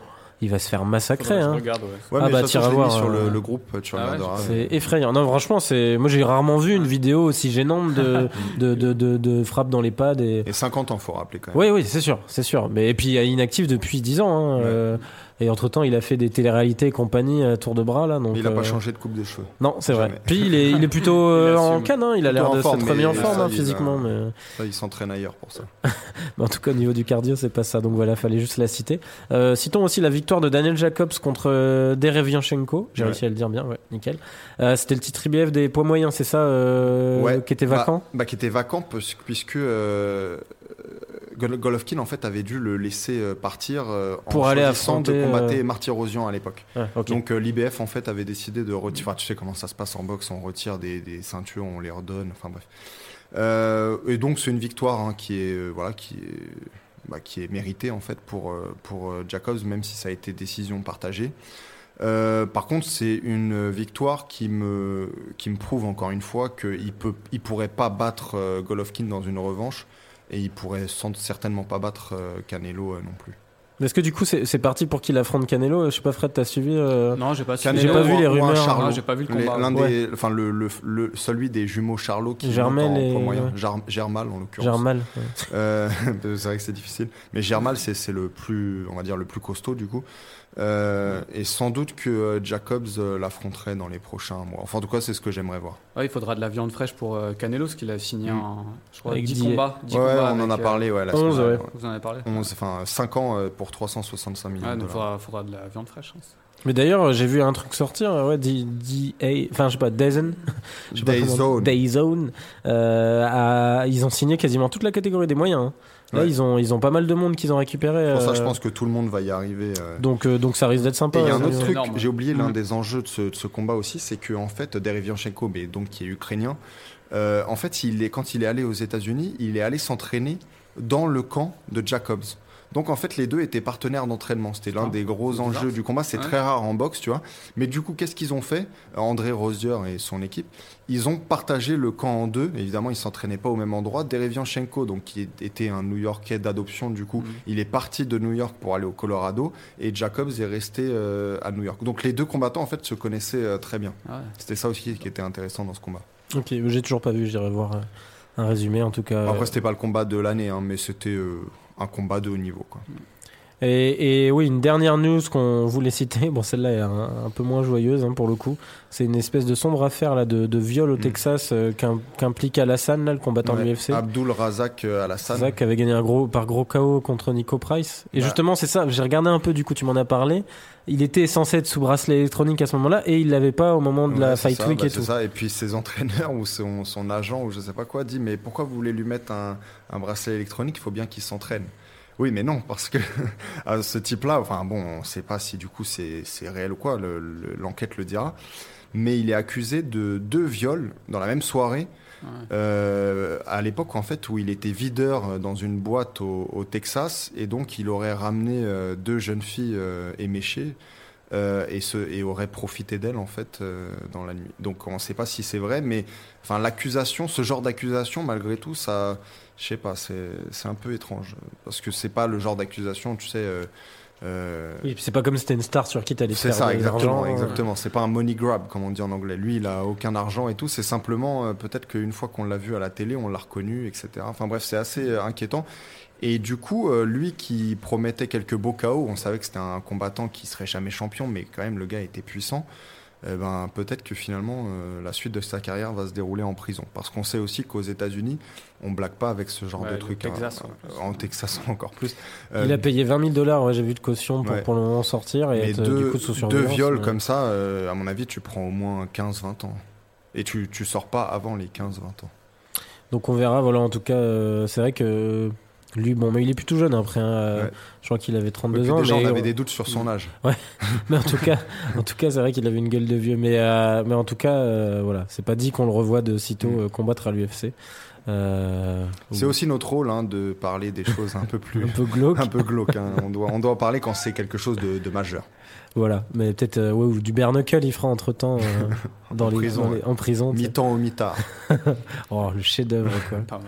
il va se faire massacrer. Hein. regarde, ouais. Ouais, Ah mais bah, l'ai mis voir, sur euh, le, le groupe, tu Ah regarderas. C'est effrayant. Non, franchement, c'est. Moi, j'ai rarement vu une vidéo aussi gênante de de, de, de, de frappe dans les pads. Et... Et 50 ans, faut rappeler quand même. Oui, oui, c'est sûr, c'est sûr. Mais et puis il est inactif depuis 10 ans. Hein, Ouais. euh, et entre temps, il a fait des téléréalités et compagnie à tour de bras là. Donc Mais il a euh, pas changé de coupe de cheveux. Non, c'est vrai. Puis il est, il est plutôt euh, Il en canne. hein, Il a l'air de s'être remis en forme ça, hein, il physiquement. Mais... Ça, il s'entraîne ailleurs pour ça. Mais en tout cas, au niveau du cardio, c'est pas ça. Donc voilà, fallait juste la citer. Euh, citons aussi la victoire de Daniel Jacobs contre euh, Derevianchenko. J'ai Ouais. réussi à le dire bien, ouais, nickel. Euh, C'était le titre IBF des poids moyens, c'est ça, euh, Ouais. qui était Bah, vacant? bah, Qui était vacant puisque euh, Golovkin en fait avait dû le laisser euh, partir euh, en Pour aller choisissant de affronter, combattre euh, Marty Rosian à l'époque. Ok. Donc euh, l'IBF en fait avait décidé de retirer. Enfin, tu sais comment ça se passe en boxe, on retire des, des ceintures, on les redonne. Enfin bref. Euh, et donc c'est une victoire hein, qui est voilà qui est bah, qui est méritée en fait pour pour Jacobs, même si ça a été décision partagée. Euh, par contre, c'est une victoire qui me, qui me prouve encore une fois qu'il peut, il pourrait pas battre Golovkin dans une revanche et il pourrait sans- certainement pas battre euh, Canelo euh, non plus. Est-ce que du coup, c'est parti pour qu'il affronte Canelo? Je sais pas, Fred, t'as suivi euh, Non, j'ai pas J'ai suivi. pas ou vu un- les rumeurs. J'ai pas vu le combat. L'un Ouais. des, enfin le, le, le- celui des jumeaux Charlot qui Germain monte en et- moyen. Germal en l'occurrence. Germal. ouais. Euh, c'est vrai que c'est difficile. Mais Germal, c'est c'est le plus, on va dire, le plus costaud du coup. Euh, Et sans doute que euh, Jacobs euh, l'affronterait dans les prochains mois. Enfin, en tout cas, c'est ce que j'aimerais voir. Ouais, il faudra de la viande fraîche pour Canelo, parce qu'il a signé Mm. en je crois, Avec 10 dix- combats. 10 Ouais, combats on en a euh, parlé, ouais, la 11, semaine ouais. dernière, Vous en avez parlé 11, enfin 5 ans pour 365 millions Ouais, donc il faudra, faudra de la viande fraîche. hein. Mais d'ailleurs, j'ai vu un truc sortir, ouais, D- DA, enfin, je sais pas, Dazen. Dayzone. Dayzone. Euh, ils ont signé quasiment toute la catégorie des moyens. hein. Là, Ouais. ils ont, ils ont pas mal de monde qu'ils ont récupéré. Pour ça, euh, je pense que tout le monde va y arriver. euh. Donc, euh, donc ça risque d'être sympa. Il y a un euh, autre truc, j'ai oublié l'un Mhm. des enjeux de ce, de ce combat aussi, c'est que en fait, Derevianchenko, mais donc qui est ukrainien, euh, en fait, il est, quand il est allé aux États-Unis, il est allé s'entraîner dans le camp de Jacobs. Donc en fait, les deux étaient partenaires d'entraînement. C'était l'un Ah, des gros enjeux du combat. C'est Ouais. très rare en boxe, tu vois. Mais du coup, qu'est-ce qu'ils ont fait? André Rosier et son équipe, ils ont partagé le camp en deux. Évidemment, ils s'entraînaient pas au même endroit. Derevianchenko, donc qui était un New-Yorkais d'adoption, du coup, Mhm. il est parti de New York pour aller au Colorado et Jacobs est resté euh, à New York. Donc les deux combattants en fait se connaissaient euh, très bien. Ah ouais. C'était ça aussi qui était intéressant dans ce combat. Ok, j'ai toujours pas vu, j'irai voir euh, un résumé en tout cas. Après c'était pas le combat de l'année, hein, mais c'était euh, un combat de haut niveau. Quoi. Et, et oui, une dernière news qu'on voulait citer, bon celle-là est un, un peu moins joyeuse hein, pour le coup, c'est une espèce de sombre affaire là, de, de viol au Mm. Texas euh, qu'im- qu'implique Alassane, là, le combattant Ouais. de l'UFC. Abdul Razak euh, Alassane. Zach avait gagné un gros, par gros KO contre Nico Price. Et Bah. justement, c'est ça, j'ai regardé un peu, du coup, tu m'en as parlé. Il était censé être sous bracelet électronique à ce moment-là et il l'avait pas au moment de la Ouais, Fight ça, Week bah, et tout. ça. Et puis ses entraîneurs ou son, son agent ou je sais pas quoi dit mais pourquoi vous voulez lui mettre un, un bracelet électronique? Il faut bien qu'il s'entraîne. Oui, mais non, parce que ce type-là, enfin bon, on sait pas si du coup c'est réel ou quoi, le- le- l'enquête le dira. Mais il est accusé de deux viols dans la même soirée. Ouais. euh, à l'époque en fait où il était videur dans une boîte au, au Texas et donc il aurait ramené euh, deux jeunes filles euh, éméchées euh, et, se, et aurait profité d'elles en fait euh, dans la nuit. Donc on ne sait pas si c'est vrai, mais enfin l'accusation, ce genre d'accusation malgré tout, ça, je sais pas, c'est c'est un peu étrange parce que c'est pas le genre d'accusation, tu sais. euh, euh, Oui, c'est pas comme si c'était une star sur qui t'allais c'est faire ça, de exactement, exactement. C'est pas un money grab, comme on dit en anglais. Lui, il a aucun argent et tout. C'est simplement peut-être qu'une fois qu'on l'a vu à la télé, on l'a reconnu, etc. Enfin bref, c'est assez inquiétant. Et du coup, euh, lui qui promettait quelques beaux KO, on savait que c'était un combattant qui serait jamais champion, mais quand même le gars était puissant. eh ben, peut-être que finalement euh, la suite de sa carrière va se dérouler en prison. Parce qu'on sait aussi qu'aux États-Unis, on blague pas avec ce genre Ouais, de truc. Texas, hein. en plus. en Texas encore plus. Il Euh, a payé 20 000 dollars, ouais, j'ai vu de caution pour Ouais. pour le moment sortir et être euh, deux, du coup sous deux viols mais- comme ça, euh, à mon avis, tu prends au moins 15-20 ans. Et tu, tu sors pas avant les 15-20 ans. Donc on verra, voilà, en tout cas, euh, c'est vrai que lui, bon, mais il est plutôt jeune après, hein, euh, Ouais. je crois qu'il avait Et 32 puis ans. déjà, mais, on avait des doutes sur son âge. mais en tout cas, en tout cas, c'est vrai qu'il avait une gueule de vieux. Mais, euh, mais en tout cas, euh, voilà, c'est pas dit qu'on le revoit de sitôt Mm. combattre à l'UFC. Euh, C'est aussi notre rôle hein, de parler des choses un peu plus. un peu glauque. un peu glauque. hein. On, doit, on doit en parler quand c'est quelque chose de, de majeur. Voilà, mais peut-être euh, ouais, ou du bare knuckle, il fera entre temps dans En les, prison, dans les- ouais. en prison. Mi-temps au mi-tard. Oh, le chef-d'œuvre quoi. Pas mal.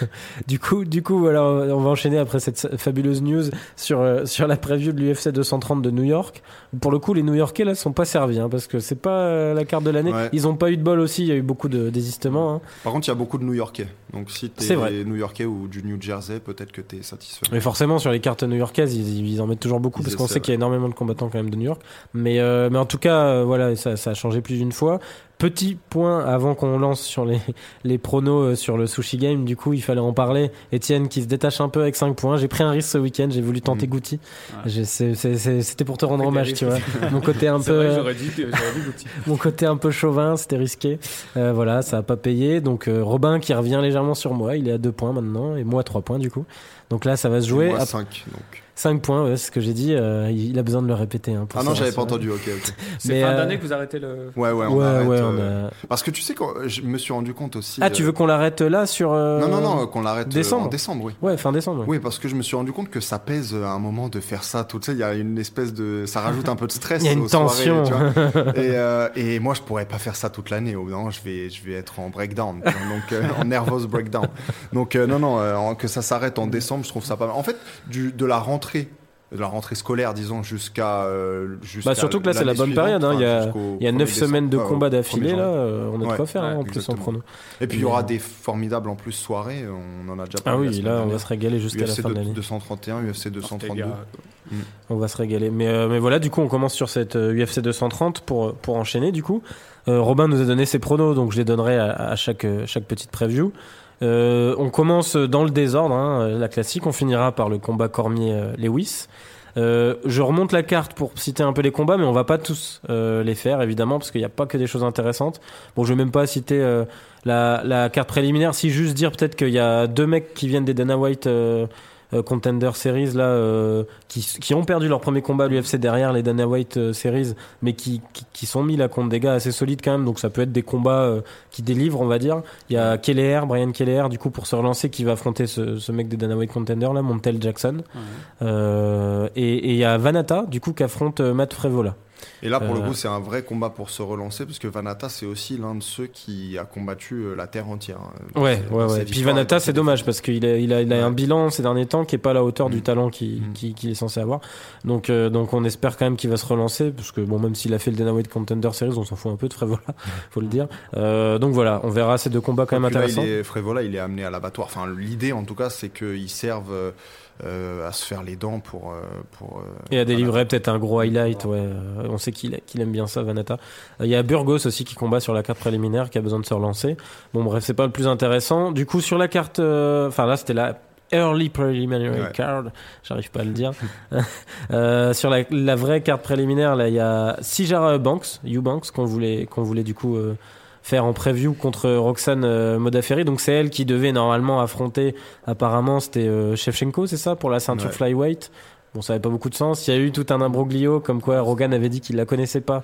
Du coup, du coup, voilà, on va enchaîner après cette fabuleuse news sur euh, sur la preview de l'UFC 230 de New York. Pour le coup, les New-Yorkais là sont pas servis hein, parce que c'est pas euh, la carte de l'année. Ouais. Ils ont pas eu de bol aussi. Il y a eu beaucoup de désistements. hein. Par contre, il y a beaucoup de New-Yorkais. Donc, si C'est t'es vrai. New-Yorkais ou du New Jersey, peut-être que t'es satisfait. Mais forcément, sur les cartes new-yorkaises, ils, ils en mettent toujours beaucoup Ils parce qu'on sait qu'il y a énormément de combattants quand même de New York. Mais, euh, mais en tout cas, euh, voilà, ça, ça a changé plus d'une fois. Petit point avant qu'on lance sur les, les pronos euh, sur le sushi game, du coup, il fallait en parler. Étienne qui se détache un peu avec 5 points. J'ai pris un risque ce week-end, j'ai voulu tenter Mm. Ouais. C'est- C'était pour te rendre hommage, tu vois. Mon côté un peu. vrai, dit, dit mon côté un peu chauvin, c'était risqué. Euh, voilà, ça a pas payé. Donc euh, Robin qui revient légèrement sur moi, il est à 2 points maintenant et moi à 3 points du coup. Donc là, ça va se jouer à 5. Donc. 5 points, ouais, c'est ce que j'ai dit. euh, il a besoin de le répéter. Hein, pour Ah non, j'avais pas entendu. Ok. C'est Mais, fin euh, d'année que vous arrêtez le. Ouais, ouais, on Ouais, arrête, ouais, euh, on a... Parce que tu sais, quand je me suis rendu compte aussi. Ah, tu veux qu'on l'arrête là sur. euh, Non, non, non, qu'on l'arrête décembre. en décembre, oui. Ouais, fin décembre. Oui, parce que je me suis rendu compte que ça pèse à un moment de faire ça. Tout, tu sais, il y a une espèce de, ça rajoute un peu de stress. Il y a une aux soirées, tension. tu vois. et, euh, et moi, je pourrais pas faire ça toute l'année. Au bout je vais, je vais être en breakdown, donc euh, en nervous breakdown. Donc euh, non, non, euh, que ça s'arrête en décembre, je trouve ça pas mal. En fait, du, de la rentrée. De la rentrée scolaire, disons, jusqu'à. euh, Bah, surtout que là, c'est la bonne période, hein. enfin, Il y a- jusqu'au Il y a 1er 9 décembre. semaines de Ouais, au combat 1er d'affilée là. euh, on a de Ouais, quoi faire ouais, hein, en plus en chrono. Et puis il y aura euh, des formidables en plus soirées. On en a déjà Ah parlé. la oui, là, on va se régaler jusqu'à la fin de l'année. 231, UFC 232. Ortega, On va se régaler. Mais, euh, mais voilà, du coup, on commence sur cette euh, UFC 230 pour, pour enchaîner, du coup. Euh, Robin nous a donné ses pronos, donc je les donnerai à, à chaque, euh, chaque petite preview. Euh, on commence dans le désordre, hein, euh, la classique. On finira par le combat Cormier-Lewis. Euh, je remonte la carte pour citer un peu les combats, mais on va pas tous euh, les faire, évidemment, parce qu'il n'y a pas que des choses intéressantes. Bon, je vais même pas citer euh, la, la carte préliminaire, si juste dire peut-être qu'il y a deux mecs qui viennent des Dana White euh, Contender Series là, euh, qui, qui ont perdu leur premier combat à l'UFC derrière les Dana White euh, Series, mais qui, qui, qui sont mis là contre des gars assez solides quand même. Donc ça peut être des combats euh, qui délivrent, on va dire. Il y a Keller, Brian Keller, du coup pour se relancer, qui va affronter ce, ce mec des Dana White Contender là, Montel Jackson. Euh, et il y a Vanata, du coup, qui affronte euh, Matt Frevola. Et là, pour le Euh, coup, c'est un vrai combat pour se relancer, parce que Vanata, c'est aussi l'un de ceux qui a combattu euh, la terre entière. hein, Ouais, ses- ouais, ouais. Puis Vanata, c'est dommage parce qu'il a, il a, il a Ouais. un bilan ces derniers temps qui est pas à la hauteur du Mm. talent qu'il Mm. qui, qu'il est censé avoir. Donc, euh, donc on espère quand même qu'il va se relancer parce que bon, même s'il a fait le Dana White Contender Series, on s'en fout un peu de Frévola, faut le dire. Euh, donc voilà, on verra ces deux combats quand même là, intéressants. il est, Frévola, il est amené à l'abattoir. Enfin, l'idée, en tout cas, c'est qu'ils servent euh, euh, à se faire les dents pour. euh, pour euh, Et à délivrer peut-être un gros highlight, ouais. euh, On sait qu'il qu'il aime bien ça, Vanata. Euh, Il y a Burgos aussi qui combat sur la carte préliminaire, qui a besoin de se relancer. Bon, bref, c'est pas le plus intéressant. Du coup, sur la carte, euh, enfin là, c'était la Early Preliminary Ouais. Card, j'arrive pas à le dire. Euh, sur la, la vraie carte préliminaire, là, il y a Sijara Banks, Eubanks, qu'on voulait, qu'on voulait du coup euh, faire en preview contre Roxane euh, Modafferi. Donc c'est elle qui devait normalement affronter, apparemment, c'était euh, Shevchenko, c'est ça, pour la ceinture Ouais. flyweight. Bon, ça avait pas beaucoup de sens. Il y a eu tout un imbroglio, comme quoi Rogan avait dit qu'il la connaissait pas.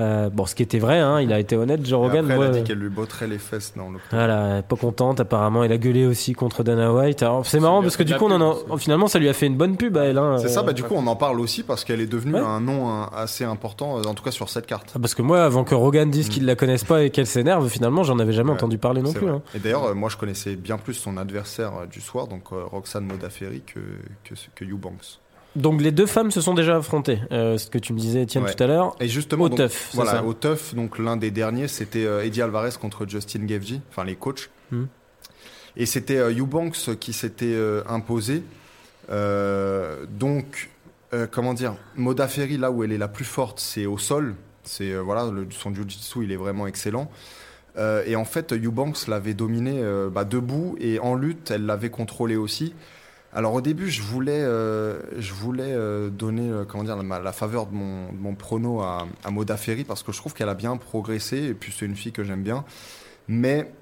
Euh, bon, ce qui était vrai, hein, il a été honnête, Joe Rogan. après, elle moi, a dit euh, qu'elle lui botterait les fesses dans le. voilà, elle pas contente apparemment. Elle a gueulé aussi contre Dana White. Alors c'est marrant parce que du coup, on en a- finalement, ça lui a fait une bonne pub à elle. hein, C'est ça, euh, bah, du coup, on en parle aussi parce qu'elle est devenue Ouais. un nom assez important, euh, en tout cas sur cette carte. Ah, Parce que moi, avant que Rogan dise Mm. qu'il la connaisse pas et qu'elle s'énerve, finalement, j'en avais jamais Ouais, entendu parler non plus. hein. Et d'ailleurs, euh, moi, je connaissais bien plus son adversaire euh, du soir, donc euh, Roxane Modafferi, que, que, que Eubanks. Donc les deux femmes se sont déjà affrontées. Euh, ce que tu me disais, Étienne, Ouais. tout à l'heure. Et justement, Au donc, teuf, voilà, ça. au teuf, donc l'un des derniers, c'était euh, Eddie Alvarez contre Justin Gavji, enfin les coachs. Hmm. Et c'était euh, Eubanks qui s'était euh, imposé. Donc, comment dire, Modafferi, là où elle est la plus forte, c'est au sol. C'est voilà, le, son jiu-jitsu, il est vraiment excellent. Et en fait, Eubanks l'avait dominé bah, debout et en lutte, elle l'avait contrôlé aussi. Alors au début, je voulais, euh, je voulais euh, donner euh, comment dire, la, faveur de mon, mon prono à, à Moda Ferry parce que je trouve qu'elle a bien progressé et puis c'est une fille que j'aime bien. Mais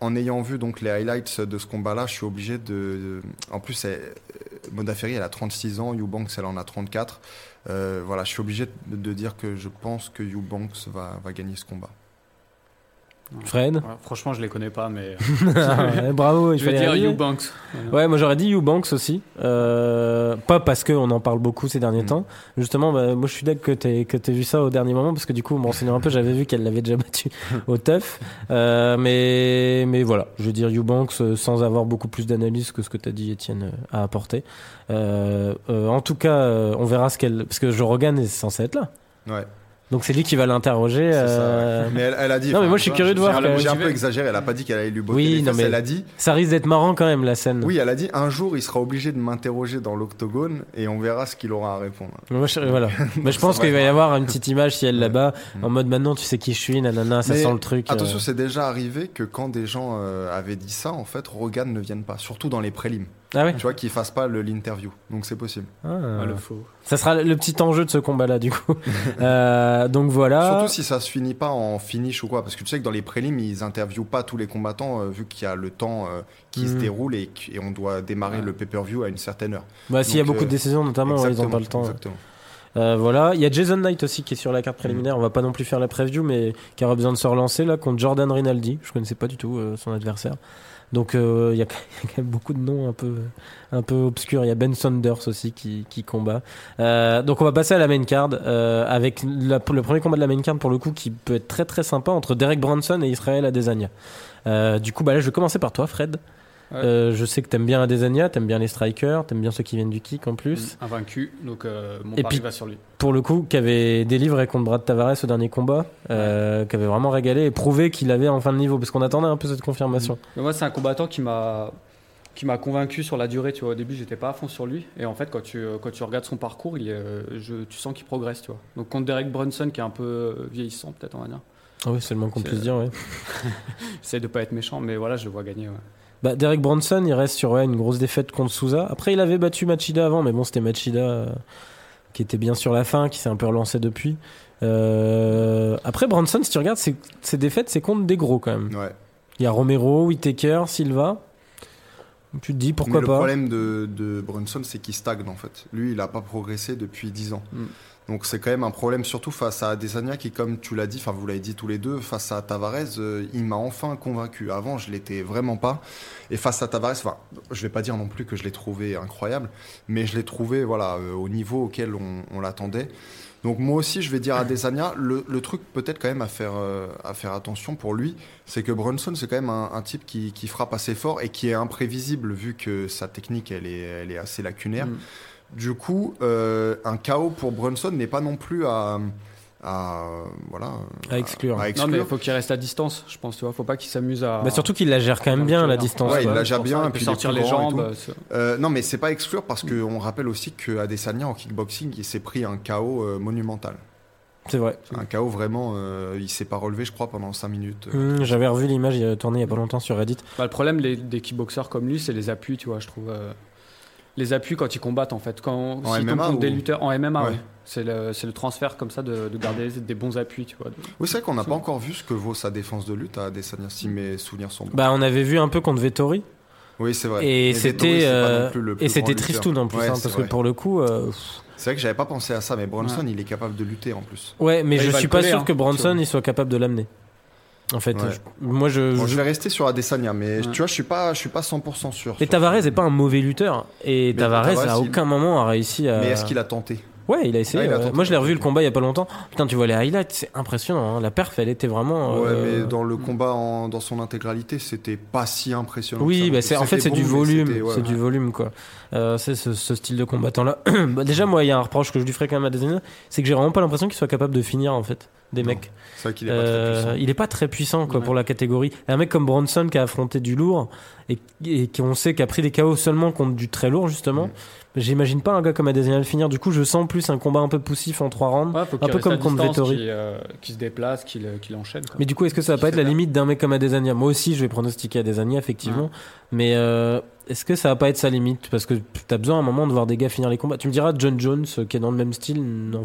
en ayant vu donc les highlights de ce combat-là, je suis obligé de. en plus, elle- Moda Ferry, elle a 36 ans, Eubanks, elle en a 34. Euh, voilà, je suis obligé de, de dire que je pense que Eubanks va, va gagner ce combat. Fred Ouais, franchement, je les connais pas, mais Ouais, Bravo, il je vais dire. Eubanks. Voilà. Ouais, moi j'aurais dit Eubanks aussi. Euh, pas parce qu'on en parle beaucoup ces derniers Mm. temps. Justement, bah, moi je suis d'accord que t'aies que t'aies vu ça au dernier moment parce que du coup, me renseignant un peu, j'avais vu qu'elle l'avait déjà battu au teuf. Euh, mais, mais voilà, je veux dire Eubanks euh, sans avoir beaucoup plus d'analyse que ce que t'as dit, Étienne, euh, a apporté. Euh, euh, en tout cas, euh, on verra ce qu'elle. Parce que Jorogan est censé être là. Ouais, Donc c'est lui qui va l'interroger. euh. Mais elle, elle a dit. Non, mais moi, je suis curieux de voir J'ai un peu exagéré. Elle a pas dit qu'elle allait lui botter Oui, les non, fesses, mais- Elle a dit. Ça risque d'être marrant quand même la scène. Oui, elle a dit un jour il sera obligé de m'interroger dans l'octogone et on verra ce qu'il aura à répondre. Moi, je, voilà. Mais je pense qu'il va y avoir une petite image si elle Ouais. là-bas, Mm. en mode maintenant tu sais qui je suis, nanana, ça Mais sent le truc. euh. Attention, c'est déjà arrivé que quand des gens euh, avaient dit ça, en fait, Rogan ne vienne pas, surtout dans les prélims. Ah Tu vois, qu'il fasse pas l'interview. Donc c'est possible. Ah. Ah, le faux. Ça sera le petit enjeu de ce combat-là, du coup. Euh, donc voilà. Surtout si ça se finit pas en finish ou quoi, parce que tu sais que dans les prélims, ils interviewent pas tous les combattants euh, vu qu'il y a le temps euh, qui se Mhm. déroule et, et on doit démarrer Ouais. le pay-per-view à une certaine heure. Bah, s'il y a beaucoup euh, de décisions, notamment, ils ont pas le temps. Exactement. Euh, voilà. Il y a Jason Knight aussi qui est sur la carte préliminaire. Mm. On va pas non plus faire la preview, mais qui aura besoin de se relancer là contre Jordan Rinaldi. Je connaissais pas du tout euh, son adversaire. Donc euh, il y, a quand même beaucoup de noms un peu un peu obscurs. Il y a Ben Saunders aussi qui, qui combat. Euh, donc on va passer à la main card euh, avec le premier combat de la main card pour le coup qui peut être très très sympa entre Derek Bronson et Israël Adesanya. Du coup bah là je vais commencer par toi Fred. Ouais. Euh, je sais que t'aimes bien Adesanya, t'aimes bien les strikers, t'aimes bien ceux qui viennent du kick en plus. Invaincu, donc euh, mon Et pari puis- va sur lui. Pour le coup, qui avait délivré contre Brad Tavares au dernier combat, euh, qui avait vraiment régalé et prouvé qu'il avait en fin de niveau, parce qu'on attendait un peu cette confirmation. Mais moi, c'est un combattant qui m'a qui m'a convaincu sur la durée. Tu vois, au début, j'étais pas à fond sur lui, et en fait, quand tu quand tu regardes son parcours, il est, euh, je, tu sens qu'il progresse. Tu vois. Donc contre Derek Brunson, qui est un peu vieillissant, peut-être on va dire. Ah oui, c'est le moins qu'on puisse dire, ouais. J'essaie de pas être méchant, mais voilà, je le vois gagner. ouais. Bah, Derek Bronson, il reste sur ouais, une grosse défaite contre Souza. Après, il avait battu Machida avant, mais bon, c'était Machida euh, qui était bien sur la fin, qui s'est un peu relancé depuis. Euh, après, Bronson, si tu regardes, ses, ses défaites, c'est contre des gros quand même. Ouais. Il y a Romero, Whitaker, Silva. Tu te dis pourquoi Mais pas Le problème de, de Brunson, c'est qu'il stagne en fait. Lui, il n'a pas progressé depuis 10 ans. Mm. Donc c'est quand même un problème, surtout face à Adesanya qui, comme tu l'as dit, enfin vous l'avez dit tous les deux, face à Tavares, euh, il m'a enfin convaincu. Avant, je l'étais vraiment pas. Et face à Tavares, enfin, je vais pas dire non plus que je l'ai trouvé incroyable, mais je l'ai trouvé voilà euh, au niveau auquel on, l'attendait. Donc moi aussi, je vais dire Adesanya. Le, le truc peut-être quand même à faire euh, à faire attention pour lui, c'est que Brunson, c'est quand même un, type qui, qui frappe assez fort et qui est imprévisible vu que sa technique, elle est, elle est assez lacunaire. Mm. Du coup, euh, un KO pour Brunson n'est pas non plus à, à voilà À exclure. à Non, exclure. mais il faut qu'il reste à distance, je pense. Tu vois, faut pas qu'il s'amuse à. Bah, Surtout qu'il la gère quand même bien, la distance. Ouais, il la gère bien, ça, et il peut puis sortir les jambes. tout. c'est- Euh, non, mais c'est pas exclure parce qu'on rappelle aussi que Adesanya en kickboxing, il s'est pris un KO euh, monumental. C'est vrai. Un KO vraiment, euh, il s'est pas relevé, je crois, pendant 5 minutes. euh. Hum, J'avais revu l'image il y a tourné il y a pas longtemps sur Reddit. Bah, le problème les- des kickboxers comme lui, c'est les appuis, tu vois, je trouve. Les appuis quand ils combattent, en fait. Quand, En MMA contre des lutteurs en MMA, Ouais. ouais. C'est le, transfert comme ça de, de garder des bons appuis, tu vois. Oui, c'est vrai qu'on n'a pas encore vu ce que vaut sa défense de lutte à Adesanya, si mes souvenirs sont bons. Bah, on avait vu un peu contre Vettori oui, c'est vrai. et c'était euh, et c'était. Tristoun en plus Ouais, hein, que pour le coup euh, C'est vrai que j'avais pas pensé à ça, mais Bronson, il est capable de lutter en plus. ouais mais Bah, je suis pas coller, sûr hein, que Bronson il soit capable de l'amener. En fait, Ouais. je- moi je, Bon, je- je vais rester sur Adesanya, mais Ouais. tu vois, je suis pas, je suis pas 100% sûr. Et Tavares ça. est pas un mauvais lutteur et Tavares Tavares, à il- aucun moment a réussi à Mais est-ce qu'il a tenté? Ouais, il a essayé. Ah, il a ouais. tenté, Moi je l'ai revu le combat il y a pas longtemps. Putain, tu vois les highlights, c'est impressionnant hein. La perf, elle était vraiment Ouais, euh, mais dans le combat en- dans son intégralité, c'était pas si impressionnant. Oui, bah c'est en fait c'est du volume, ouais, c'est ouais. du volume quoi. Euh, c'est ce, ce style de combattant là. déjà moi il y a un reproche que je lui ferais quand même à Adesanya, c'est que j'ai vraiment pas l'impression qu'il soit capable de finir en fait. Des Non. mecs. C'est vrai qu'il est pas Euh, très puissant. il est pas très puissant quoi, Ouais. pour la catégorie. Un mec comme Bronson qui a affronté du lourd et, et qui on sait qu'a pris des KO seulement contre du très lourd justement. J'imagine pas un gars comme Adesanya le finir. Du coup, je sens plus un combat un peu poussif en trois rounds. Ouais, faut Un peu comme contre Vettori. Qu'il euh, qu'il se déplace, qu'il euh, qu'il enchaîne. quoi. Mais du coup, est-ce que ça va Qui pas être la limite d'un mec comme Adesanya? Moi aussi, je vais pronostiquer Adesanya effectivement. Mais euh, est-ce que ça va pas être sa limite Parce que t'as besoin à un moment de voir des gars finir les combats. Tu me diras, John Jones, euh, qui est dans le même style, n'en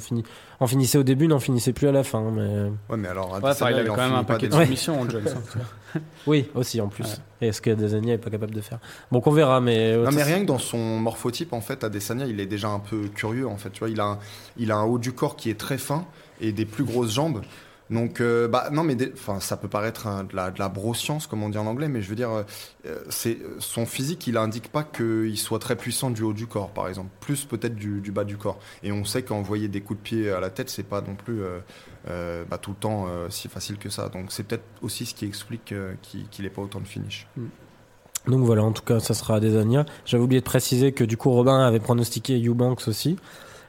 en finissait au début, n'en finissait plus à la fin. Mais euh, Ouais, mais alors, Ouais, Adesanya, enfin, il avait quand même un paquet de Ouais. soumissions, Jones. hein. oui, aussi en plus. Ouais. Et est-ce que Adesanya est pas capable de faire? Donc on verra, mais euh, Non mais ça- rien que dans son morphotype en fait Adesanya il est déjà un peu curieux en fait tu vois il a un, il a un haut du corps qui est très fin et des plus grosses jambes donc euh, bah non mais enfin ça peut paraître de la broscience comme on dit en anglais mais je veux dire euh, euh, c'est son physique il indique pas qu'il soit très puissant du haut du corps par exemple. Plus peut-être du, bas du corps. Et on sait qu'envoyer des coups de pied à la tête c'est pas non plus bah, tout le temps si facile que ça. Donc c'est peut-être aussi ce qui explique qu'il qu'il ait pas autant de finish. Donc voilà, en tout cas, ça sera Adesanya. J'avais oublié de préciser que du coup, Robin avait pronostiqué Eubanks aussi.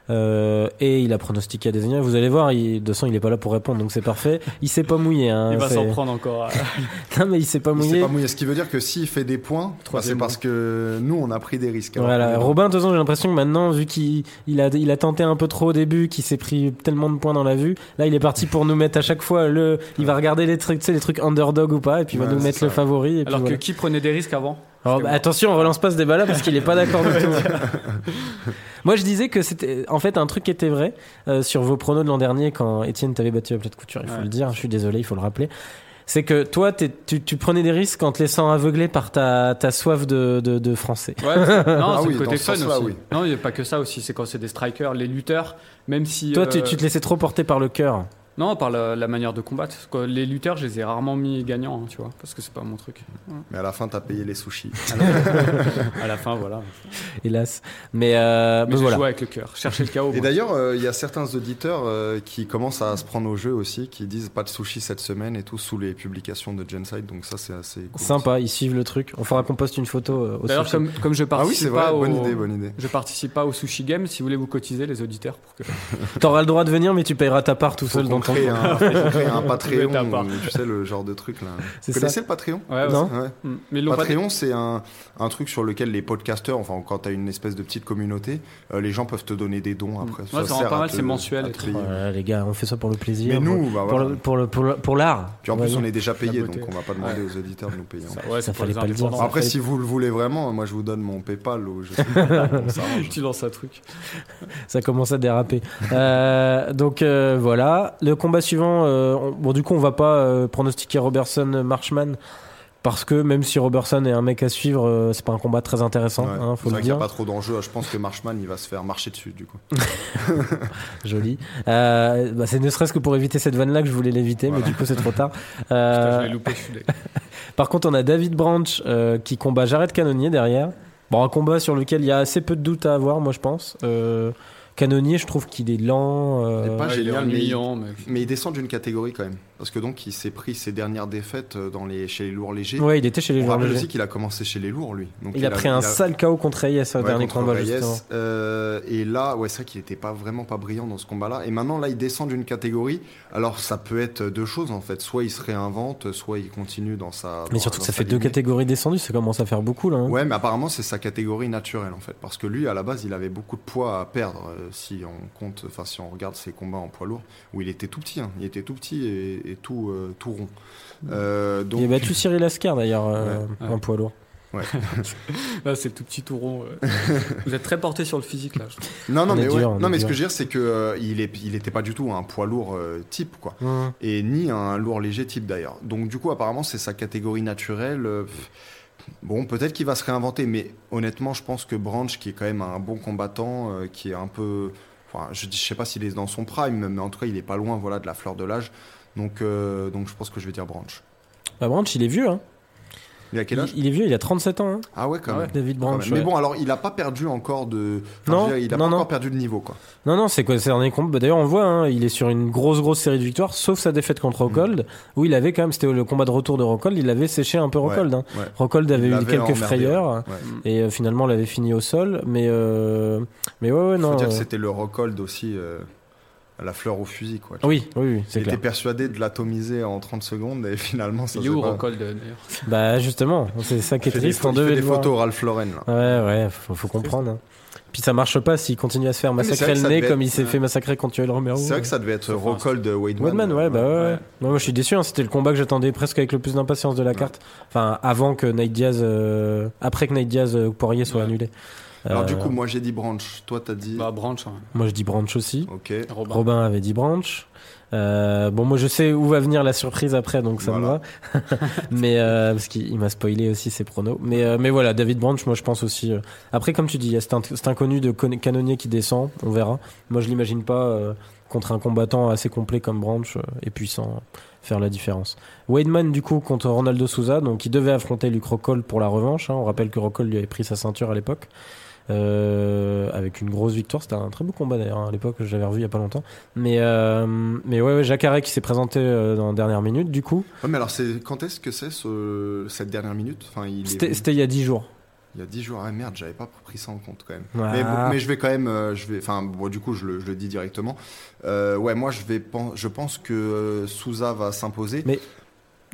Euh, et il a pronostiqué Adesanya. Vous allez voir, il, de il est pas là pour répondre, donc c'est parfait. Il s'est pas mouillé. Hein, Il va s'en prendre encore. à- Non, mais il s'est pas Il s'est mouillé. pas mouillé. Ce qui veut dire que s'il fait des points, bah, c'est parce que nous, on a pris des risques. Voilà, Robin, de toute façon, j'ai l'impression que maintenant, vu qu'il il a, il a tenté un peu trop au début, qu'il s'est pris tellement de points dans la vue, là, il est parti pour nous mettre à chaque fois le. Il va regarder les trucs, tu sais, les trucs underdog ou pas, et puis il va Ouais, nous mettre ça. le favori. Et puis Alors voilà. que qui prenait des risques avant? Alors, bah, attention, on relance pas ce débat-là parce qu'il est pas d'accord du tout. Moi, je disais que c'était en fait un truc qui était vrai euh, sur vos pronos de l'an dernier quand Étienne t'avait battu à plat de couture. Il faut Ouais. le dire. Je suis désolé, il faut le rappeler. C'est que toi, t'es- tu, tu prenais des risques en te laissant aveugler par ta, ta soif de, de, de français. Ouais, non, Ah c'est oui, le côté fun aussi. oui. Non, il n'y a pas que ça aussi. C'est quand c'est des strikers, les lutteurs, même si. Toi, tu, euh, tu te laissais trop porter par le cœur. Non, par la, la manière de combattre. Quoi, Les lutteurs, je les ai rarement mis gagnants, hein, tu vois, parce que c'est pas mon truc. Mais à la fin, t'as payé les sushis. À la fin, voilà. hélas. Mais, euh, Mais voilà. joué avec le cœur. Chercher le chaos. Et d'ailleurs, euh, il y a certains auditeurs euh, qui commencent à se prendre au jeu aussi, qui disent pas de sushi cette semaine et tout sous les publications de Genside. Donc ça, c'est assez cool. Sympa, ils suivent le truc. On fera qu'on poste une photo euh, au D'ailleurs, sushi. comme, comme je Ah oui, participe c'est vrai. pas au, Bonne idée, bonne idée. je participe pas au sushi game, si vous voulez vous cotiser les auditeurs pour que. T'auras le droit de venir, mais tu payeras ta part tout Faut seul dans ton crée coin. un, un Patreon, tu sais le genre de truc là. C'est Vous ça. connaissez le Patreon Ouais, ouais. Non. Ouais. Mm. Mais Patreon, c'est un, un truc sur lequel les podcasteurs, enfin, quand tu as une espèce de petite communauté, euh, les gens peuvent te donner des dons après. Ouais, ça rend sert pas mal, c'est mensuel. Voilà, les gars, on fait ça pour le plaisir. Mais nous, bah, pour, voilà. le, pour, le, pour, pour l'art. Puis en plus, on est déjà payé, donc on va pas demander aux auditeurs de nous payer. Ça, ouais, Ça fallait pas le dire. Après, si vous le voulez vraiment, moi je vous donne mon PayPal ou je sais pas, on s'arrange. tu lances un truc. Ça commence à déraper. Euh, donc euh, voilà. Le combat suivant, euh, on- bon du coup on va pas euh, pronostiquer Robertson Marchman parce que même si Robertson est un mec à suivre, euh, c'est pas un combat très intéressant, Ouais. hein, c'est faut le vrai qu'il n'y a dire. pas trop d'enjeux. Je pense que Marshman il va se faire marcher dessus du coup. Joli. Euh, bah, c'est ne serait-ce que pour éviter cette vanne là que je voulais l'éviter, mais du coup c'est trop tard. Putain, Euh, je l'ai loupé, je Par contre, on a David Branch qui combat Jared Cannonier derrière. Bon, un combat sur lequel il y a assez peu de doutes à avoir, moi je pense. Cannonier, je trouve qu'il est lent. euh, Il est pas Ouais, il est génial. Mais il descend d'une catégorie quand même. Parce que donc il s'est pris ses dernières défaites euh, dans les, chez les lourds légers. Ouais, il était chez les rappelle légers. aussi qu'il a commencé chez les lourds lui. Donc Il, a pris un sale KO contre Reyes au Ouais, dernier combat, Reyes. justement. Euh, et là, ouais, c'est vrai qu'il était pas vraiment pas brillant dans ce combat-là. Et maintenant, là, il descend d'une catégorie. Alors, ça peut être deux choses en fait. Soit il se réinvente, soit il continue dans sa. Mais dans- surtout que ça fait deux catégories descendues, ça commence à faire beaucoup là. hein. Ouais, mais apparemment, c'est sa catégorie naturelle en fait. Parce que lui, à la base, il avait beaucoup de poids à perdre euh, si on compte, enfin, si on regarde ses combats en poids lourd, où il était tout petit. hein. Il était tout petit et, et tout, euh, tout rond. Euh, donc, Il a battu Cyril Ascar d'ailleurs euh, Ouais. en poids lourd. Là, c'est le tout petit tout rond. euh. Vous êtes très porté sur le physique, là. Non, non, On mais, ouais. dur, non, mais ce que je veux dire, c'est que euh, il est, il était pas du tout un poids lourd euh, type, quoi. Hum. et ni un lourd léger type d'ailleurs. Donc du coup apparemment c'est sa catégorie naturelle. Euh, Bon, peut-être qu'il va se réinventer, mais honnêtement, je pense que Branch, qui est quand même un bon combattant, euh, qui est un peu, enfin, je, je sais pas s'il est dans son prime, mais en tout cas, il est pas loin, voilà, de la fleur de l'âge. Donc, euh, donc, je pense que je vais dire Branch. Bah, Branch, il est vieux. Hein. Il a quel âge? il est vieux, il a 37 ans. hein, Ah ouais, quand même. David Branch. même. Mais ouais. bon, alors, il a pas perdu encore de. enfin, Non, dire, il a non, pas non. encore perdu de niveau, quoi. Non, non, c'est quoi C'est un des combats. bah, D'ailleurs, on voit, hein, il est sur une grosse, grosse série de victoires, sauf sa défaite contre Rockhold, où il avait quand même, c'était le combat de retour de Rockhold, il avait séché un peu Rockhold. hein. Ouais. Rockhold avait Il eu quelques emmerdé, frayeurs, et euh, finalement, l'avait fini au sol. Mais, euh, mais ouais, ouais, non. faut dire que euh, c'était le Rockhold aussi. Euh, la fleur au fusil, quoi. Oui, oui, oui, c'est Il clair. était persuadé de l'atomiser en 30 secondes et finalement, ça Il est où Rockhold d'ailleurs Bah justement, c'est ça qui est triste. On il fait devait des le voir. photos Ralph Lauren, là. Ouais, ouais, faut, faut comprendre. hein. Puis ça marche pas s'il continue à se faire massacrer le nez comme être- il s'est fait massacrer contre Yoel Romero. C'est vrai que ça devait être Rockhold de Weidman. Weidman, ouais, bah ouais. ouais. Ouais. Non, moi je suis déçu, hein, c'était le combat que j'attendais presque avec le plus d'impatience de la carte. Enfin, avant que Nate Diaz, euh, après que Nate Diaz euh, ou Poirier soit Ouais. annulé. Alors Euh, du coup, moi j'ai dit Branch, toi t'as dit... Bah, Branch, hein. moi je dis Branch aussi. Ok. Robin. Robin avait dit Branch. Euh, bon, moi je sais où va venir la surprise après, donc ça Voilà. me va. mais euh, parce qu'il il m'a spoilé aussi ses pronos. Mais euh, mais voilà, David Branch, moi je pense aussi. euh, Après, comme tu dis, il y a cet, in- cet inconnu de canonnier qui descend, on verra. Moi je l'imagine pas euh, contre un combattant assez complet comme Branch euh, et puissant euh, faire la différence. Weidman du coup contre Ronaldo Souza, donc il devait affronter Luke Rockhold pour la revanche. hein. On rappelle que Rockhold lui avait pris sa ceinture à l'époque. Euh, avec une grosse victoire, c'était un très beau combat d'ailleurs hein, à l'époque, je l'avais revu il y a pas longtemps. Mais euh, mais ouais, ouais Jacare qui s'est présenté euh, dans la dernière minute du coup. Ouais, mais alors c'est quand est-ce que c'est ce... cette dernière minute? Enfin, est C'était il y a 10 jours. il y a 10 jours. Ah merde, j'avais pas pris ça en compte quand même. Ah. Mais, bon, mais je vais quand même, euh, je vais, enfin, bon, du coup, je le, je le dis directement. Euh, ouais, moi, je vais, pen- je pense que euh, Souza va s'imposer. Mais-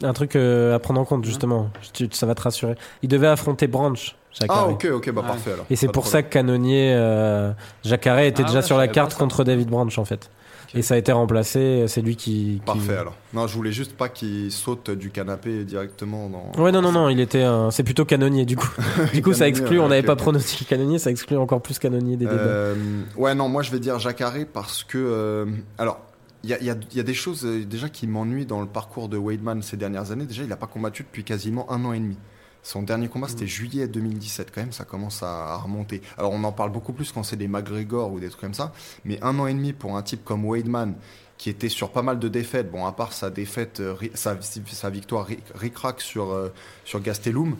Un truc à prendre en compte justement, Tu- ça va te rassurer. Il devait affronter Branch. Jacare. Ah, ok, ok, bah Ouais. parfait alors. Et c'est pour ça que Canonnier, euh, Jacare était Ah déjà ouais, sur la carte contre David Branch en fait. Et ça a été remplacé, c'est lui qui. qui- Parfait alors. Non, je voulais juste pas qu'il saute du canapé directement dans. Ouais, non, non, non, il était. un- C'est plutôt canonnier du coup. Du coup, ça exclut, ouais, on n'avait pas ok. pronostiqué canonnier, ça exclut encore plus canonnier des débats. Euh, ouais, non, moi je vais dire Jacare parce que. euh, alors, il y a, il y a- il y a des choses euh, déjà qui m'ennuient dans le parcours de Weidman ces dernières années. Déjà, il n'a pas combattu depuis quasiment un an et demi. Son dernier combat, c'était juillet 2017, quand même, ça commence à, remonter. Alors, on en parle beaucoup plus quand c'est des McGregor ou des trucs comme ça, mais un an et demi pour un type comme Weidman, qui était sur pas mal de défaites, bon, à part sa défaite, euh, sa, sa victoire ri- ric-rac sur, euh, sur Gastelum,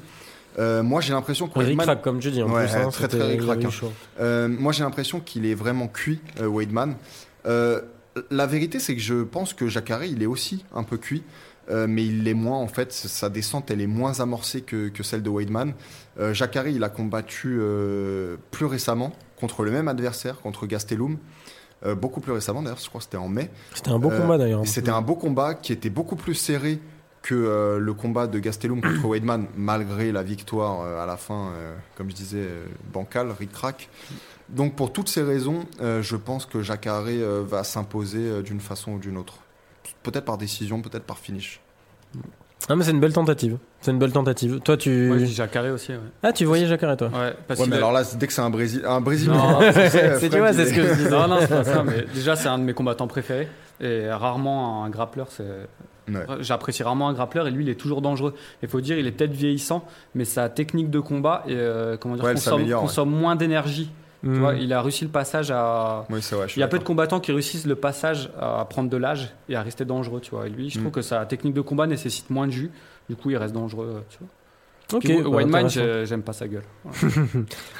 euh, moi j'ai l'impression que Rick comme tu dis, en Ouais, plus. hein, très, très hein. Euh, moi, j'ai l'impression qu'il est vraiment cuit, Weidman. Euh, la vérité, c'est que je pense que Jacare, il est aussi un peu cuit, euh, mais il l'est moins, en fait. Sa descente, elle est moins amorcée que, que celle de Weidman. Euh, il a combattu euh, plus récemment contre le même adversaire, contre Gastelum. Euh, beaucoup plus récemment, d'ailleurs, je crois que c'était en mai. C'était un beau combat d'ailleurs. Et C'était un beau combat qui était beaucoup plus serré que le combat de Gastelum contre Weidman, malgré la victoire à la fin, comme je disais, bancale, ric-rac. Donc pour toutes ces raisons, je pense que Jacare va s'imposer d'une façon ou d'une autre. Peut-être par décision, peut-être par finish. Ah, mais c'est une belle tentative. C'est une belle tentative. Toi, tu. Moi, je dis Jacare aussi, ouais. Ah, tu voyais Jacare, toi Ouais, parce Ouais, qu'il mais alors là, dès que c'est un Brésil, un Brésilien, Non, tu sais, c'est- tu vois, c'est ce que je disais. Non, non, c'est pas ça, mais déjà, c'est un de mes combattants préférés. Et rarement un grappleur, c'est. Ouais. J'apprécie rarement un grappleur et lui, il est toujours dangereux. Il faut dire, il est peut-être vieillissant, mais sa technique de combat et, euh, comment dire, consomme, consomme moins d'énergie. Tu Hmm. vois, il a réussi le passage à. Oui, vrai. Il y a peu de combattants qui réussissent le passage à prendre de l'âge et à rester dangereux, tu vois. Et lui, je trouve Mm. que sa technique de combat nécessite moins de jus. Du coup, il reste dangereux, tu vois. Ok, j'ai- j'aime pas sa gueule.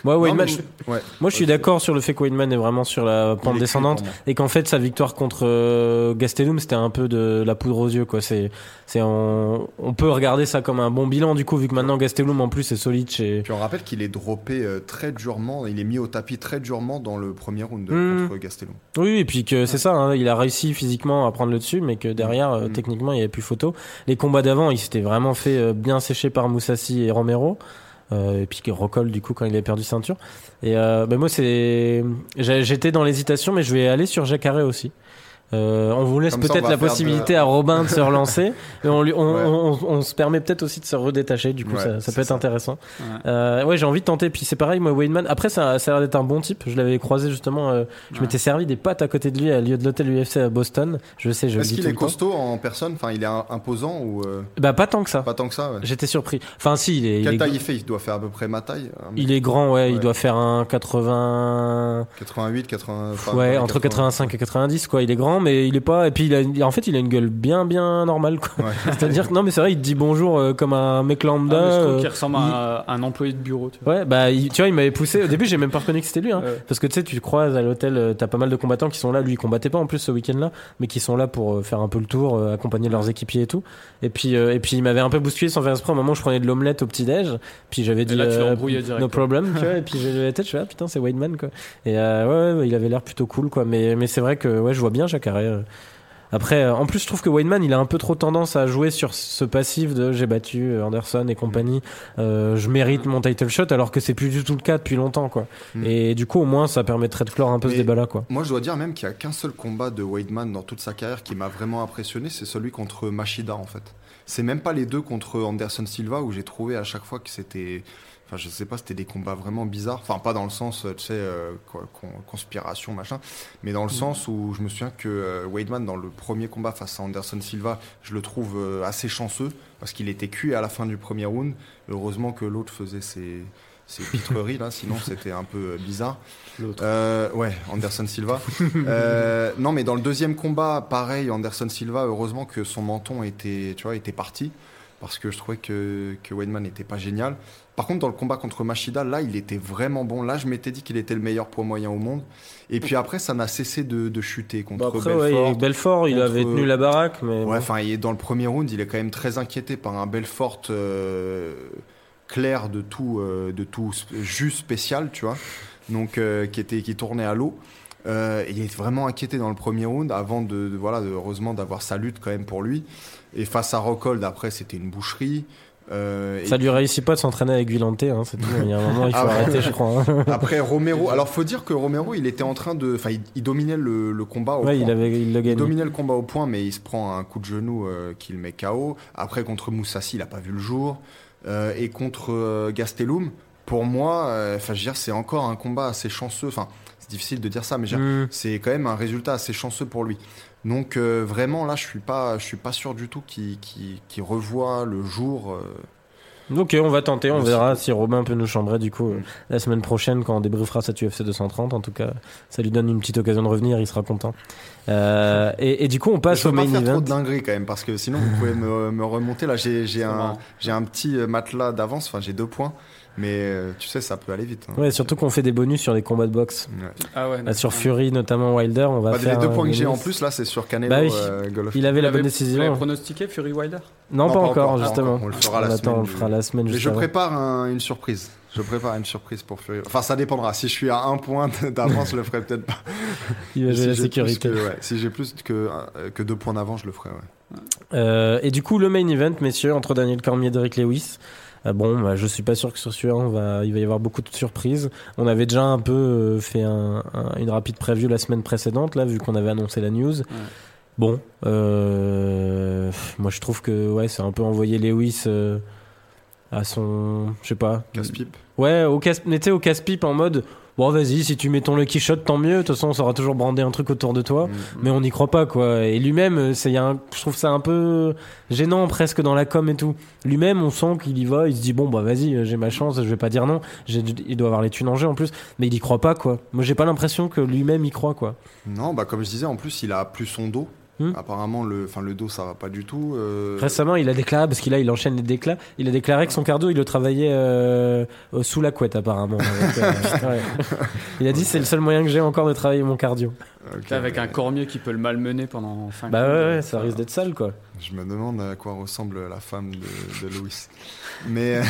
Moi, Non, mais ouais. moi, je suis d'accord sur le fait que Weidman est vraiment sur la pente descendante. Et qu'en fait, sa victoire contre euh, Gastelum, c'était un peu de la poudre aux yeux, quoi. C'est, c'est, on, on peut regarder ça comme un bon bilan, du coup, vu que maintenant Gastelum, en plus, est solide chez. Puis on rappelle qu'il est droppé euh, très durement, il est mis au tapis très durement dans le premier round Mm. contre Gastelum. Oui, et puis que c'est ça, hein, il a réussi physiquement à prendre le dessus, mais que derrière, euh, Mm. techniquement, il n'y avait plus photo. Les combats d'avant, il s'était vraiment fait euh, bien sécher par Moussassi Romero. Euh, et puis que Rockhold, du coup, quand il avait perdu ceinture. Et euh, bah, moi, c'est. J'étais dans l'hésitation, mais je vais aller sur Jacare aussi. Euh, on vous laisse peut-être la possibilité de- à Robin de se relancer. Et on, lui, on, Ouais. on- on se permet peut-être aussi de se redétacher, du coup, Ouais, ça, peut être ça. intéressant. Ouais. Euh, ouais, j'ai envie de tenter. Puis c'est pareil, moi, Weidman. Après, ça, ça a l'air d'être un bon type. Je l'avais croisé justement. euh, je Ouais. m'étais servi des pâtes à côté de lui à lieu de l'hôtel UFC à Boston. Je sais, je Est-ce qu'il est costaud en personne? Enfin, il est imposant ou euh, Bah pas tant que ça. pas tant que ça ouais. J'étais surpris. Enfin, si, il est. il Quelle est- taille il fait? Il doit faire à peu près ma taille. Il est grand, ouais, il doit faire un 80. 88, 80. enfin, ouais, ouais, entre 85 et 90, quoi. Il est grand, mais il est pas. Et puis, il a, en fait, il a une gueule bien, bien normale, quoi. Ouais. C'est-à-dire que non, mais c'est vrai, il te dit bonjour euh, comme un mec lambda. Ah, mais je trouve euh, qu'il ressemble à un, employé de bureau. Tu vois. Ouais, bah, il- tu vois, il m'avait poussé. Au début, j'ai même pas reconnu que c'était lui, hein. Ouais. Parce que tu sais, tu croises à l'hôtel, euh, t'as pas mal de combattants qui sont là. Lui, il combattait pas en plus ce week-end-là, mais qui sont là pour faire un peu le tour, accompagner leurs équipiers et tout. Et puis, euh, et puis, il m'avait un peu bousculé sans faire exprès. Au moment où je prenais de l'omelette au petit-déj, puis j'avais dit. là, euh, No problem, tu vois. Et puis, j'ai levé la tête, je fais, ah putain, c'est Weidman, quoi. Et euh, ouais, ouais, il avait l'air plutôt cool, quoi. Mais, mais c'est vrai que, ouais, je vois bien Jacare. Euh. Après, euh, en plus, je trouve que Weidman, il a un peu trop tendance à jouer sur ce passif de j'ai battu euh, Anderson et compagnie, euh, je mérite mon title shot, alors que c'est plus du tout le cas depuis longtemps, quoi. Mm. Et du coup, au moins, ça permettrait de clore un peu ce Mais- débat-là, quoi. Moi, je dois dire même qu'il n'y a qu'un seul combat de Weidman dans toute sa carrière qui m'a vraiment impressionné, c'est celui contre Machida en fait. C'est même pas les deux contre Anderson Silva où j'ai trouvé à chaque fois que c'était. Enfin, je sais pas, c'était des combats vraiment bizarres. Enfin, pas dans le sens, tu sais, euh, conspiration, machin, mais dans le sens où je me souviens que euh, Weidman, dans le premier combat face à Anderson Silva, je le trouve euh, assez chanceux parce qu'il était cuit à la fin du premier round. Heureusement que l'autre faisait ses, ses pitreries là, sinon c'était un peu euh, bizarre. L'autre. Euh, ouais, Anderson Silva. Euh, non, mais dans le deuxième combat, pareil, Anderson Silva, heureusement que son menton était, tu vois, était parti. Parce que je trouvais que, que Weidman n'était pas génial. Par contre, dans le combat contre Machida, là, il était vraiment bon. Là, je m'étais dit qu'il était le meilleur poids moyen au monde. Et puis après, ça n'a cessé de, de chuter contre après, ouais, Belfort. il- Belfort, il avait tenu la baraque, mais. Ouais, enfin, dans le premier round, il est quand même très inquiété par un Belfort euh, clair de tout, euh, de tout juste spécial, tu vois. Donc, euh, qui était, qui tournait à l'eau. Euh, il est vraiment inquiété dans le premier round, avant de, de- voilà, de- heureusement d'avoir sa lutte quand même pour lui. Et face à Rockhold, après, c'était une boucherie. Euh, Ça lui réussit pas de s'entraîner avec Villante, hein, c'est tout. Il y a un moment, il faut Ah ouais. arrêter, je crois. hein. Après Romero, alors faut dire que Romero, il était en train de, enfin, il, il dominait le, le combat au Ouais, point. il, avait, il le Il gagne. dominait le combat au point, mais il se prend un coup de genou euh, qui le met KO. Après, contre Moussassi, il n'a pas vu le jour. Euh, et contre euh, Gastelum, pour moi, euh, enfin, je veux dire, c'est encore un combat assez chanceux. Enfin, c'est difficile de dire ça, mais Hmm. c'est quand même un résultat assez chanceux pour lui. Donc, euh, vraiment, là, je suis pas, je suis pas sûr du tout qu'il qu'il revoit le jour. euh, Ok, on va tenter, on verra si Robin peut nous chambrer du coup euh, Mm. la semaine prochaine quand on débriefera cette UFC 230. En tout cas, ça lui donne une petite occasion de revenir, il sera content. Euh, et, et du coup, on passe je au main faire trop event. de dingueries quand même, parce que sinon, vous pouvez me, me remonter. Là, j'ai un, un petit matelas d'avance. Enfin, j'ai deux points. Mais euh, tu sais, ça peut aller vite. hein. Ouais, surtout qu'on fait des bonus sur les combats de boxe. Ouais. Ah ouais. Là, sur Fury, notamment Wilder, on va Bah, faire. les deux points que j'ai en plus, là, c'est sur Canelo. Bah oui. euh, Golovkin. Il avait la bonne Vous l'avez décision. pronostiqué Fury Wilder? Non, Non, pas, pas encore, encore, pas justement. encore. On le fera la attend, semaine on fera la semaine Mais je avant. prépare un- une surprise. Je prépare une surprise pour Fury. Enfin, ça dépendra. Si je suis à un point d'avance, je le ferai peut-être pas. Il va la si plus sécurité. que- ouais, si j'ai plus que, euh, que deux points d'avance, je le ferai. Ouais. Euh, et du coup, le main event, messieurs, entre Daniel Cormier et Derek Lewis. Euh, bon, bah, je suis pas sûr que sur celui-là, on va, il va y avoir beaucoup de surprises. On avait déjà un peu euh, fait un- un- une rapide preview la semaine précédente, là, vu qu'on avait annoncé la news. Bon, euh, moi je trouve que ouais, c'est un peu envoyer Lewis euh, à son, je sais pas. Casse-pipe. Ouais, au casse, mais au casse-pipe en mode, bon vas-y, si tu mets ton lucky shot, tant mieux. De toute façon, on saura toujours brander un truc autour de toi. Mm. Mais on n'y croit pas, quoi. Et lui-même, euh, c'est, il y a un- je trouve ça un peu gênant presque dans la com et tout. Lui-même, on sent qu'il y va, il se dit, bon, bah vas-y, euh, j'ai ma chance, je vais pas dire non. J'ai- il doit avoir les thunes en jeu en plus. Mais il y croit pas, quoi. Moi, j'ai pas l'impression que lui-même y croit, quoi. Non, bah, comme je disais, en plus, il a plus son dos. Hmm. Apparemment, le, enfin, le dos, ça va pas du tout. euh, Récemment, il a déclaré, parce qu'il il enchaîne les déclats, il a déclaré que son cardio, il le travaillait euh, euh, sous la couette, apparemment. Avec, euh, ouais. Il a dit, c'est le seul moyen que j'ai encore de travailler mon cardio. Avec mais un cormier qui peut le malmener pendant 5 Bah ouais, ouais, ça risque d'être sale, quoi. Je me demande à quoi ressemble la femme de, de Louis. Mais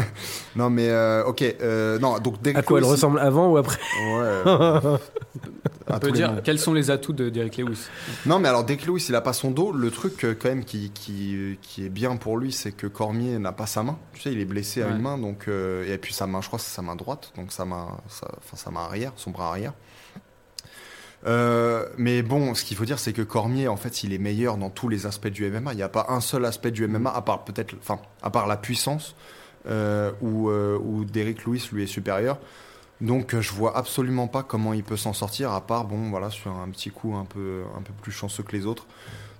non, mais euh, ok, euh, non. Donc dès À quoi elle ressemble avant ou après Ouais. On peut dire quels sont les atouts de Derek Lewis Non, mais alors que Lewis il a pas son dos, le truc euh, quand même qui, qui, qui est bien pour lui, c'est que Cormier n'a pas sa main. Tu sais, il est blessé à une main, donc euh, et puis sa main, je crois, c'est sa main droite, donc sa main, sa, enfin sa main arrière, son bras arrière. Euh, mais bon, ce qu'il faut dire, c'est que Cormier, en fait, il est meilleur dans tous les aspects du MMA. Il n'y a pas un seul aspect du MMA, à part peut-être, enfin, à part la puissance, euh, où, euh, où Derrick Lewis lui est supérieur. Donc, euh, je vois absolument pas comment il peut s'en sortir, à part, bon, voilà, sur un petit coup un peu, un peu plus chanceux que les autres.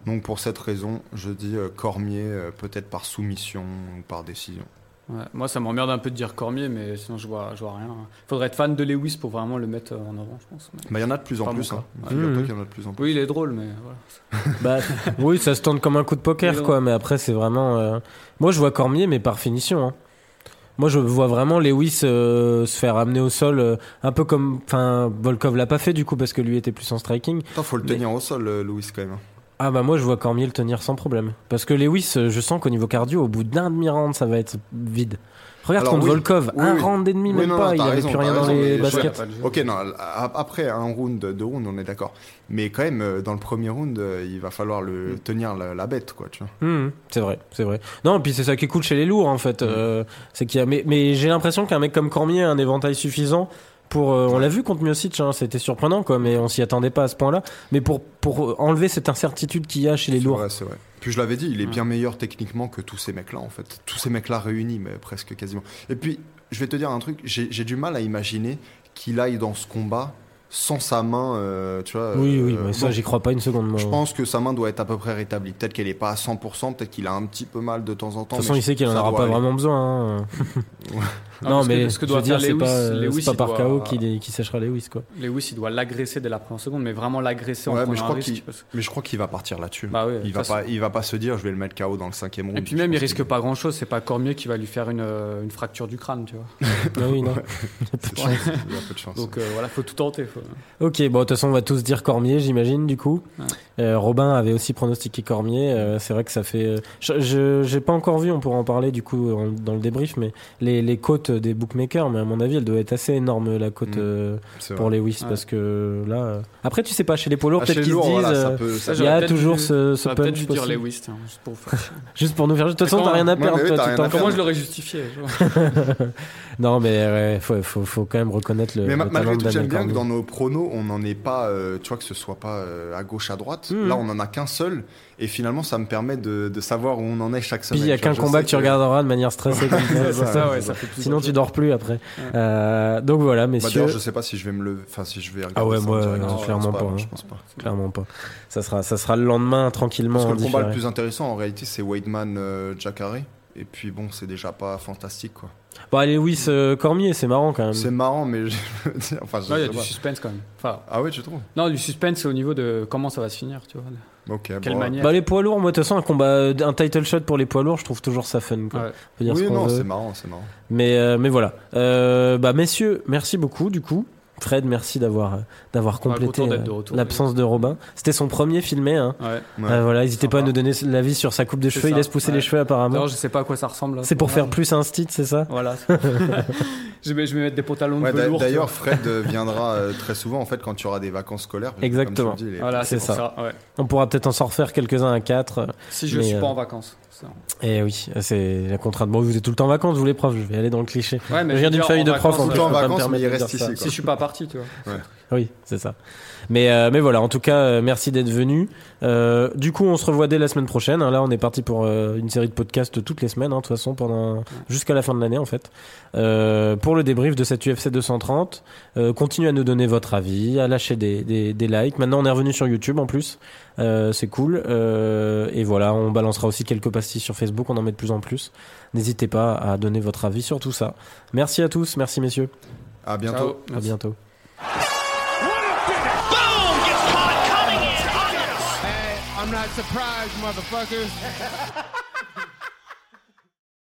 Donc, pour cette raison, je dis euh, Cormier, euh, peut-être par soumission ou par décision. Ouais, Moi, ça m'emmerde un peu de dire Cormier, mais sinon, je vois, je vois rien. Faudrait être fan de Lewis pour vraiment le mettre en avant, je pense. mais- Bah, il y en a de plus en plus. Hein. Ouais. Figure-toi qu'il y en a de plus en plus. Oui, il est drôle, mais voilà. Bah, oui, ça se tente comme un coup de poker, Mais quoi. Mais après, c'est vraiment. euh, Moi, je vois Cormier, mais par finition. hein. Moi, je vois vraiment Lewis euh, se faire amener au sol, euh, un peu comme. Enfin, Volkov l'a pas fait du coup parce que lui était plus en striking. Attends, faut le Mais- tenir au sol, euh, Louis, quand même. hein. Ah bah moi, je vois Cormier le tenir sans problème. Parce que Lewis, je sens qu'au niveau cardio, au bout d'un demi-round, ça va être vide. Regarde contre oui. Volkov, Oui, un oui. round et demi, même non, pas. non, il t'as avait raison, plus rien dans les baskets. Ok, non, après un round, deux rounds, on est d'accord. Mais quand même, euh, dans le premier round, euh, il va falloir le Mm. tenir la, la bête, quoi, tu vois. Hum, c'est vrai, c'est vrai. Non, puis c'est ça qui est cool chez les lourds en fait. Mm. Euh, c'est qu'il y a, mais, mais j'ai l'impression qu'un mec comme Cormier a un éventail suffisant pour. euh, on l'a vu contre Miocic, hein, c'était surprenant quoi, mais on s'y attendait pas à ce point-là. Mais pour pour enlever cette incertitude qu'il y a chez les C'est lourds. vrai, c'est vrai. Puis je l'avais dit, il est bien meilleur techniquement que tous ces mecs-là, en fait. Tous ces mecs-là réunis, mais presque quasiment. Et puis, je vais te dire un truc, j'ai du mal à imaginer qu'il aille dans ce combat sans sa main, euh, tu vois. Oui, oui, euh, mais ça bon, j'y crois pas une seconde. Moi. Je pense que sa main doit être à peu près rétablie. Peut-être qu'elle est pas à 100%, peut-être qu'il a un petit peu mal de temps en temps. De toute façon, il sait qu'il en aura pas aller. vraiment besoin. hein. Non, que- mais ce que doit dire, c'est pas, Lewis, pas par doit- KO qui, qui séchera Lewis quoi. Lewis, il doit l'agresser dès la première seconde, mais vraiment l'agresser en mais je crois risque. qu'il- parce- Mais je crois qu'il va partir là-dessus. Bah ouais, il, va façon. pas, il va pas se dire je vais le mettre KO dans le cinquième round. Et puis même, il risque pas grand-chose. C'est pas Cormier qui va lui faire une, euh, une fracture du crâne, tu vois. Ah oui, non. Il a peu de chance. Donc euh, voilà, faut tout tenter. Ok, bon, de toute façon, on va tous dire Cormier, j'imagine, du coup. Euh, Robin avait aussi pronostiqué Cormier. c'est vrai que ça fait. Je j'ai pas encore vu, on pourra en parler du coup dans le débrief, mais les, les des bookmakers, mais à mon avis, elle doit être assez énorme la cote Mm. euh, pour vrai. Lewis, Ouais. parce que là. euh, Après, tu sais pas, chez les poids lourds, Ah, peut-être qu'ils se disent. voilà, ça euh, peut- ça il y a toujours dû- ce, ce punch dû dire possible. Lewis, tiens, juste pour faire chier. Juste pour nous faire. De toute façon, t'as rien à Ouais, perdre, mais oui, toi. Comment je l'aurais justifié Non, mais ouais, faut, faut, faut quand même reconnaître le. Mais ma- le malgré tout, j'aime bien que dans nos pronos, on n'en est pas, tu vois, que ce soit pas à gauche, à droite. Mhm. Là, on en a qu'un seul. Et finalement, ça me permet de, de savoir où on en est chaque Puis semaine. il y a qu'un combat que tu regarderas de manière stressée ça. Ça, ouais, ça fait Sinon, tu dors plus après. Euh, donc voilà, Bah, messieurs. D'ailleurs, je sais pas si je vais me lever, enfin si je vais regarder. Ah ouais, moi, non, clairement pas, hein. Je pense pas. Clairement pas. Ça sera, ça sera le lendemain tranquillement. Parce que le combat le plus intéressant, en réalité, c'est Weidman euh, Jacare. Et puis bon, c'est déjà pas fantastique, quoi. Bon, allez, Lewis euh, Cormier, c'est marrant quand même. C'est marrant, mais je enfin, je Non, il y a du pas. suspense quand même. Enfin, Ah ouais, tu trouves? non, du suspense, c'est au niveau de comment ça va se finir, tu vois. Ok. Quelle bon, manière Bah, les poids lourds, moi, de toute façon, un combat, un title shot pour les poids lourds, je trouve toujours ça fun. Quoi. Ouais. On peut dire ce Oui, qu'on non, veut. c'est marrant, c'est marrant. Mais, euh, mais voilà. Euh, bah, messieurs, merci beaucoup, du coup. Fred, merci d'avoir complété euh, l'absence de Robin. C'était son premier filmé. Hein. Ouais. Ouais. Euh, voilà, n'hésitez pas à nous donner l'avis sur sa coupe de cheveux. Il laisse pousser ouais. les cheveux apparemment. D'ailleurs, je sais pas à quoi ça ressemble. là, C'est pour faire plus un style, c'est ça? Voilà. je, vais, je vais mettre des pantalons Ouais, de velours. D'ailleurs. Fred euh, viendra euh, très souvent en fait quand tu auras des vacances scolaires. Exactement. dis, les- Voilà, c'est ça. ça. ouais. On pourra peut-être en s'en refaire quelques-uns à quatre. Si je Mais, suis euh, pas en vacances. Ça. Et oui, c'est la contrainte. Bon, vous êtes tout le temps en vacances, vous les profs. Je vais aller dans le cliché. Ouais, mais je viens d'une famille de en profs en. Tout en je peux pas me vacances, mais permettre il de reste ici, Si je suis pas parti, tu vois. Oui, c'est ça. Mais, euh, mais voilà, en tout cas, euh, merci d'être venu. Euh, du coup, on se revoit dès la semaine prochaine. hein. Là, on est parti pour euh, une série de podcasts toutes les semaines, hein, de toute façon, pendant jusqu'à la fin de l'année, en fait. Euh, pour le débrief de cette UFC 230, euh, continuez à nous donner votre avis, à lâcher des, des, des likes. Maintenant, on est revenu sur YouTube en plus. Euh, c'est cool. Euh, et voilà, on balancera aussi quelques pastilles sur Facebook. On en met de plus en plus. N'hésitez pas à donner votre avis sur tout ça. Merci à tous. Merci, messieurs. À bientôt. Ciao. À Merci. bientôt. surprise, motherfuckers.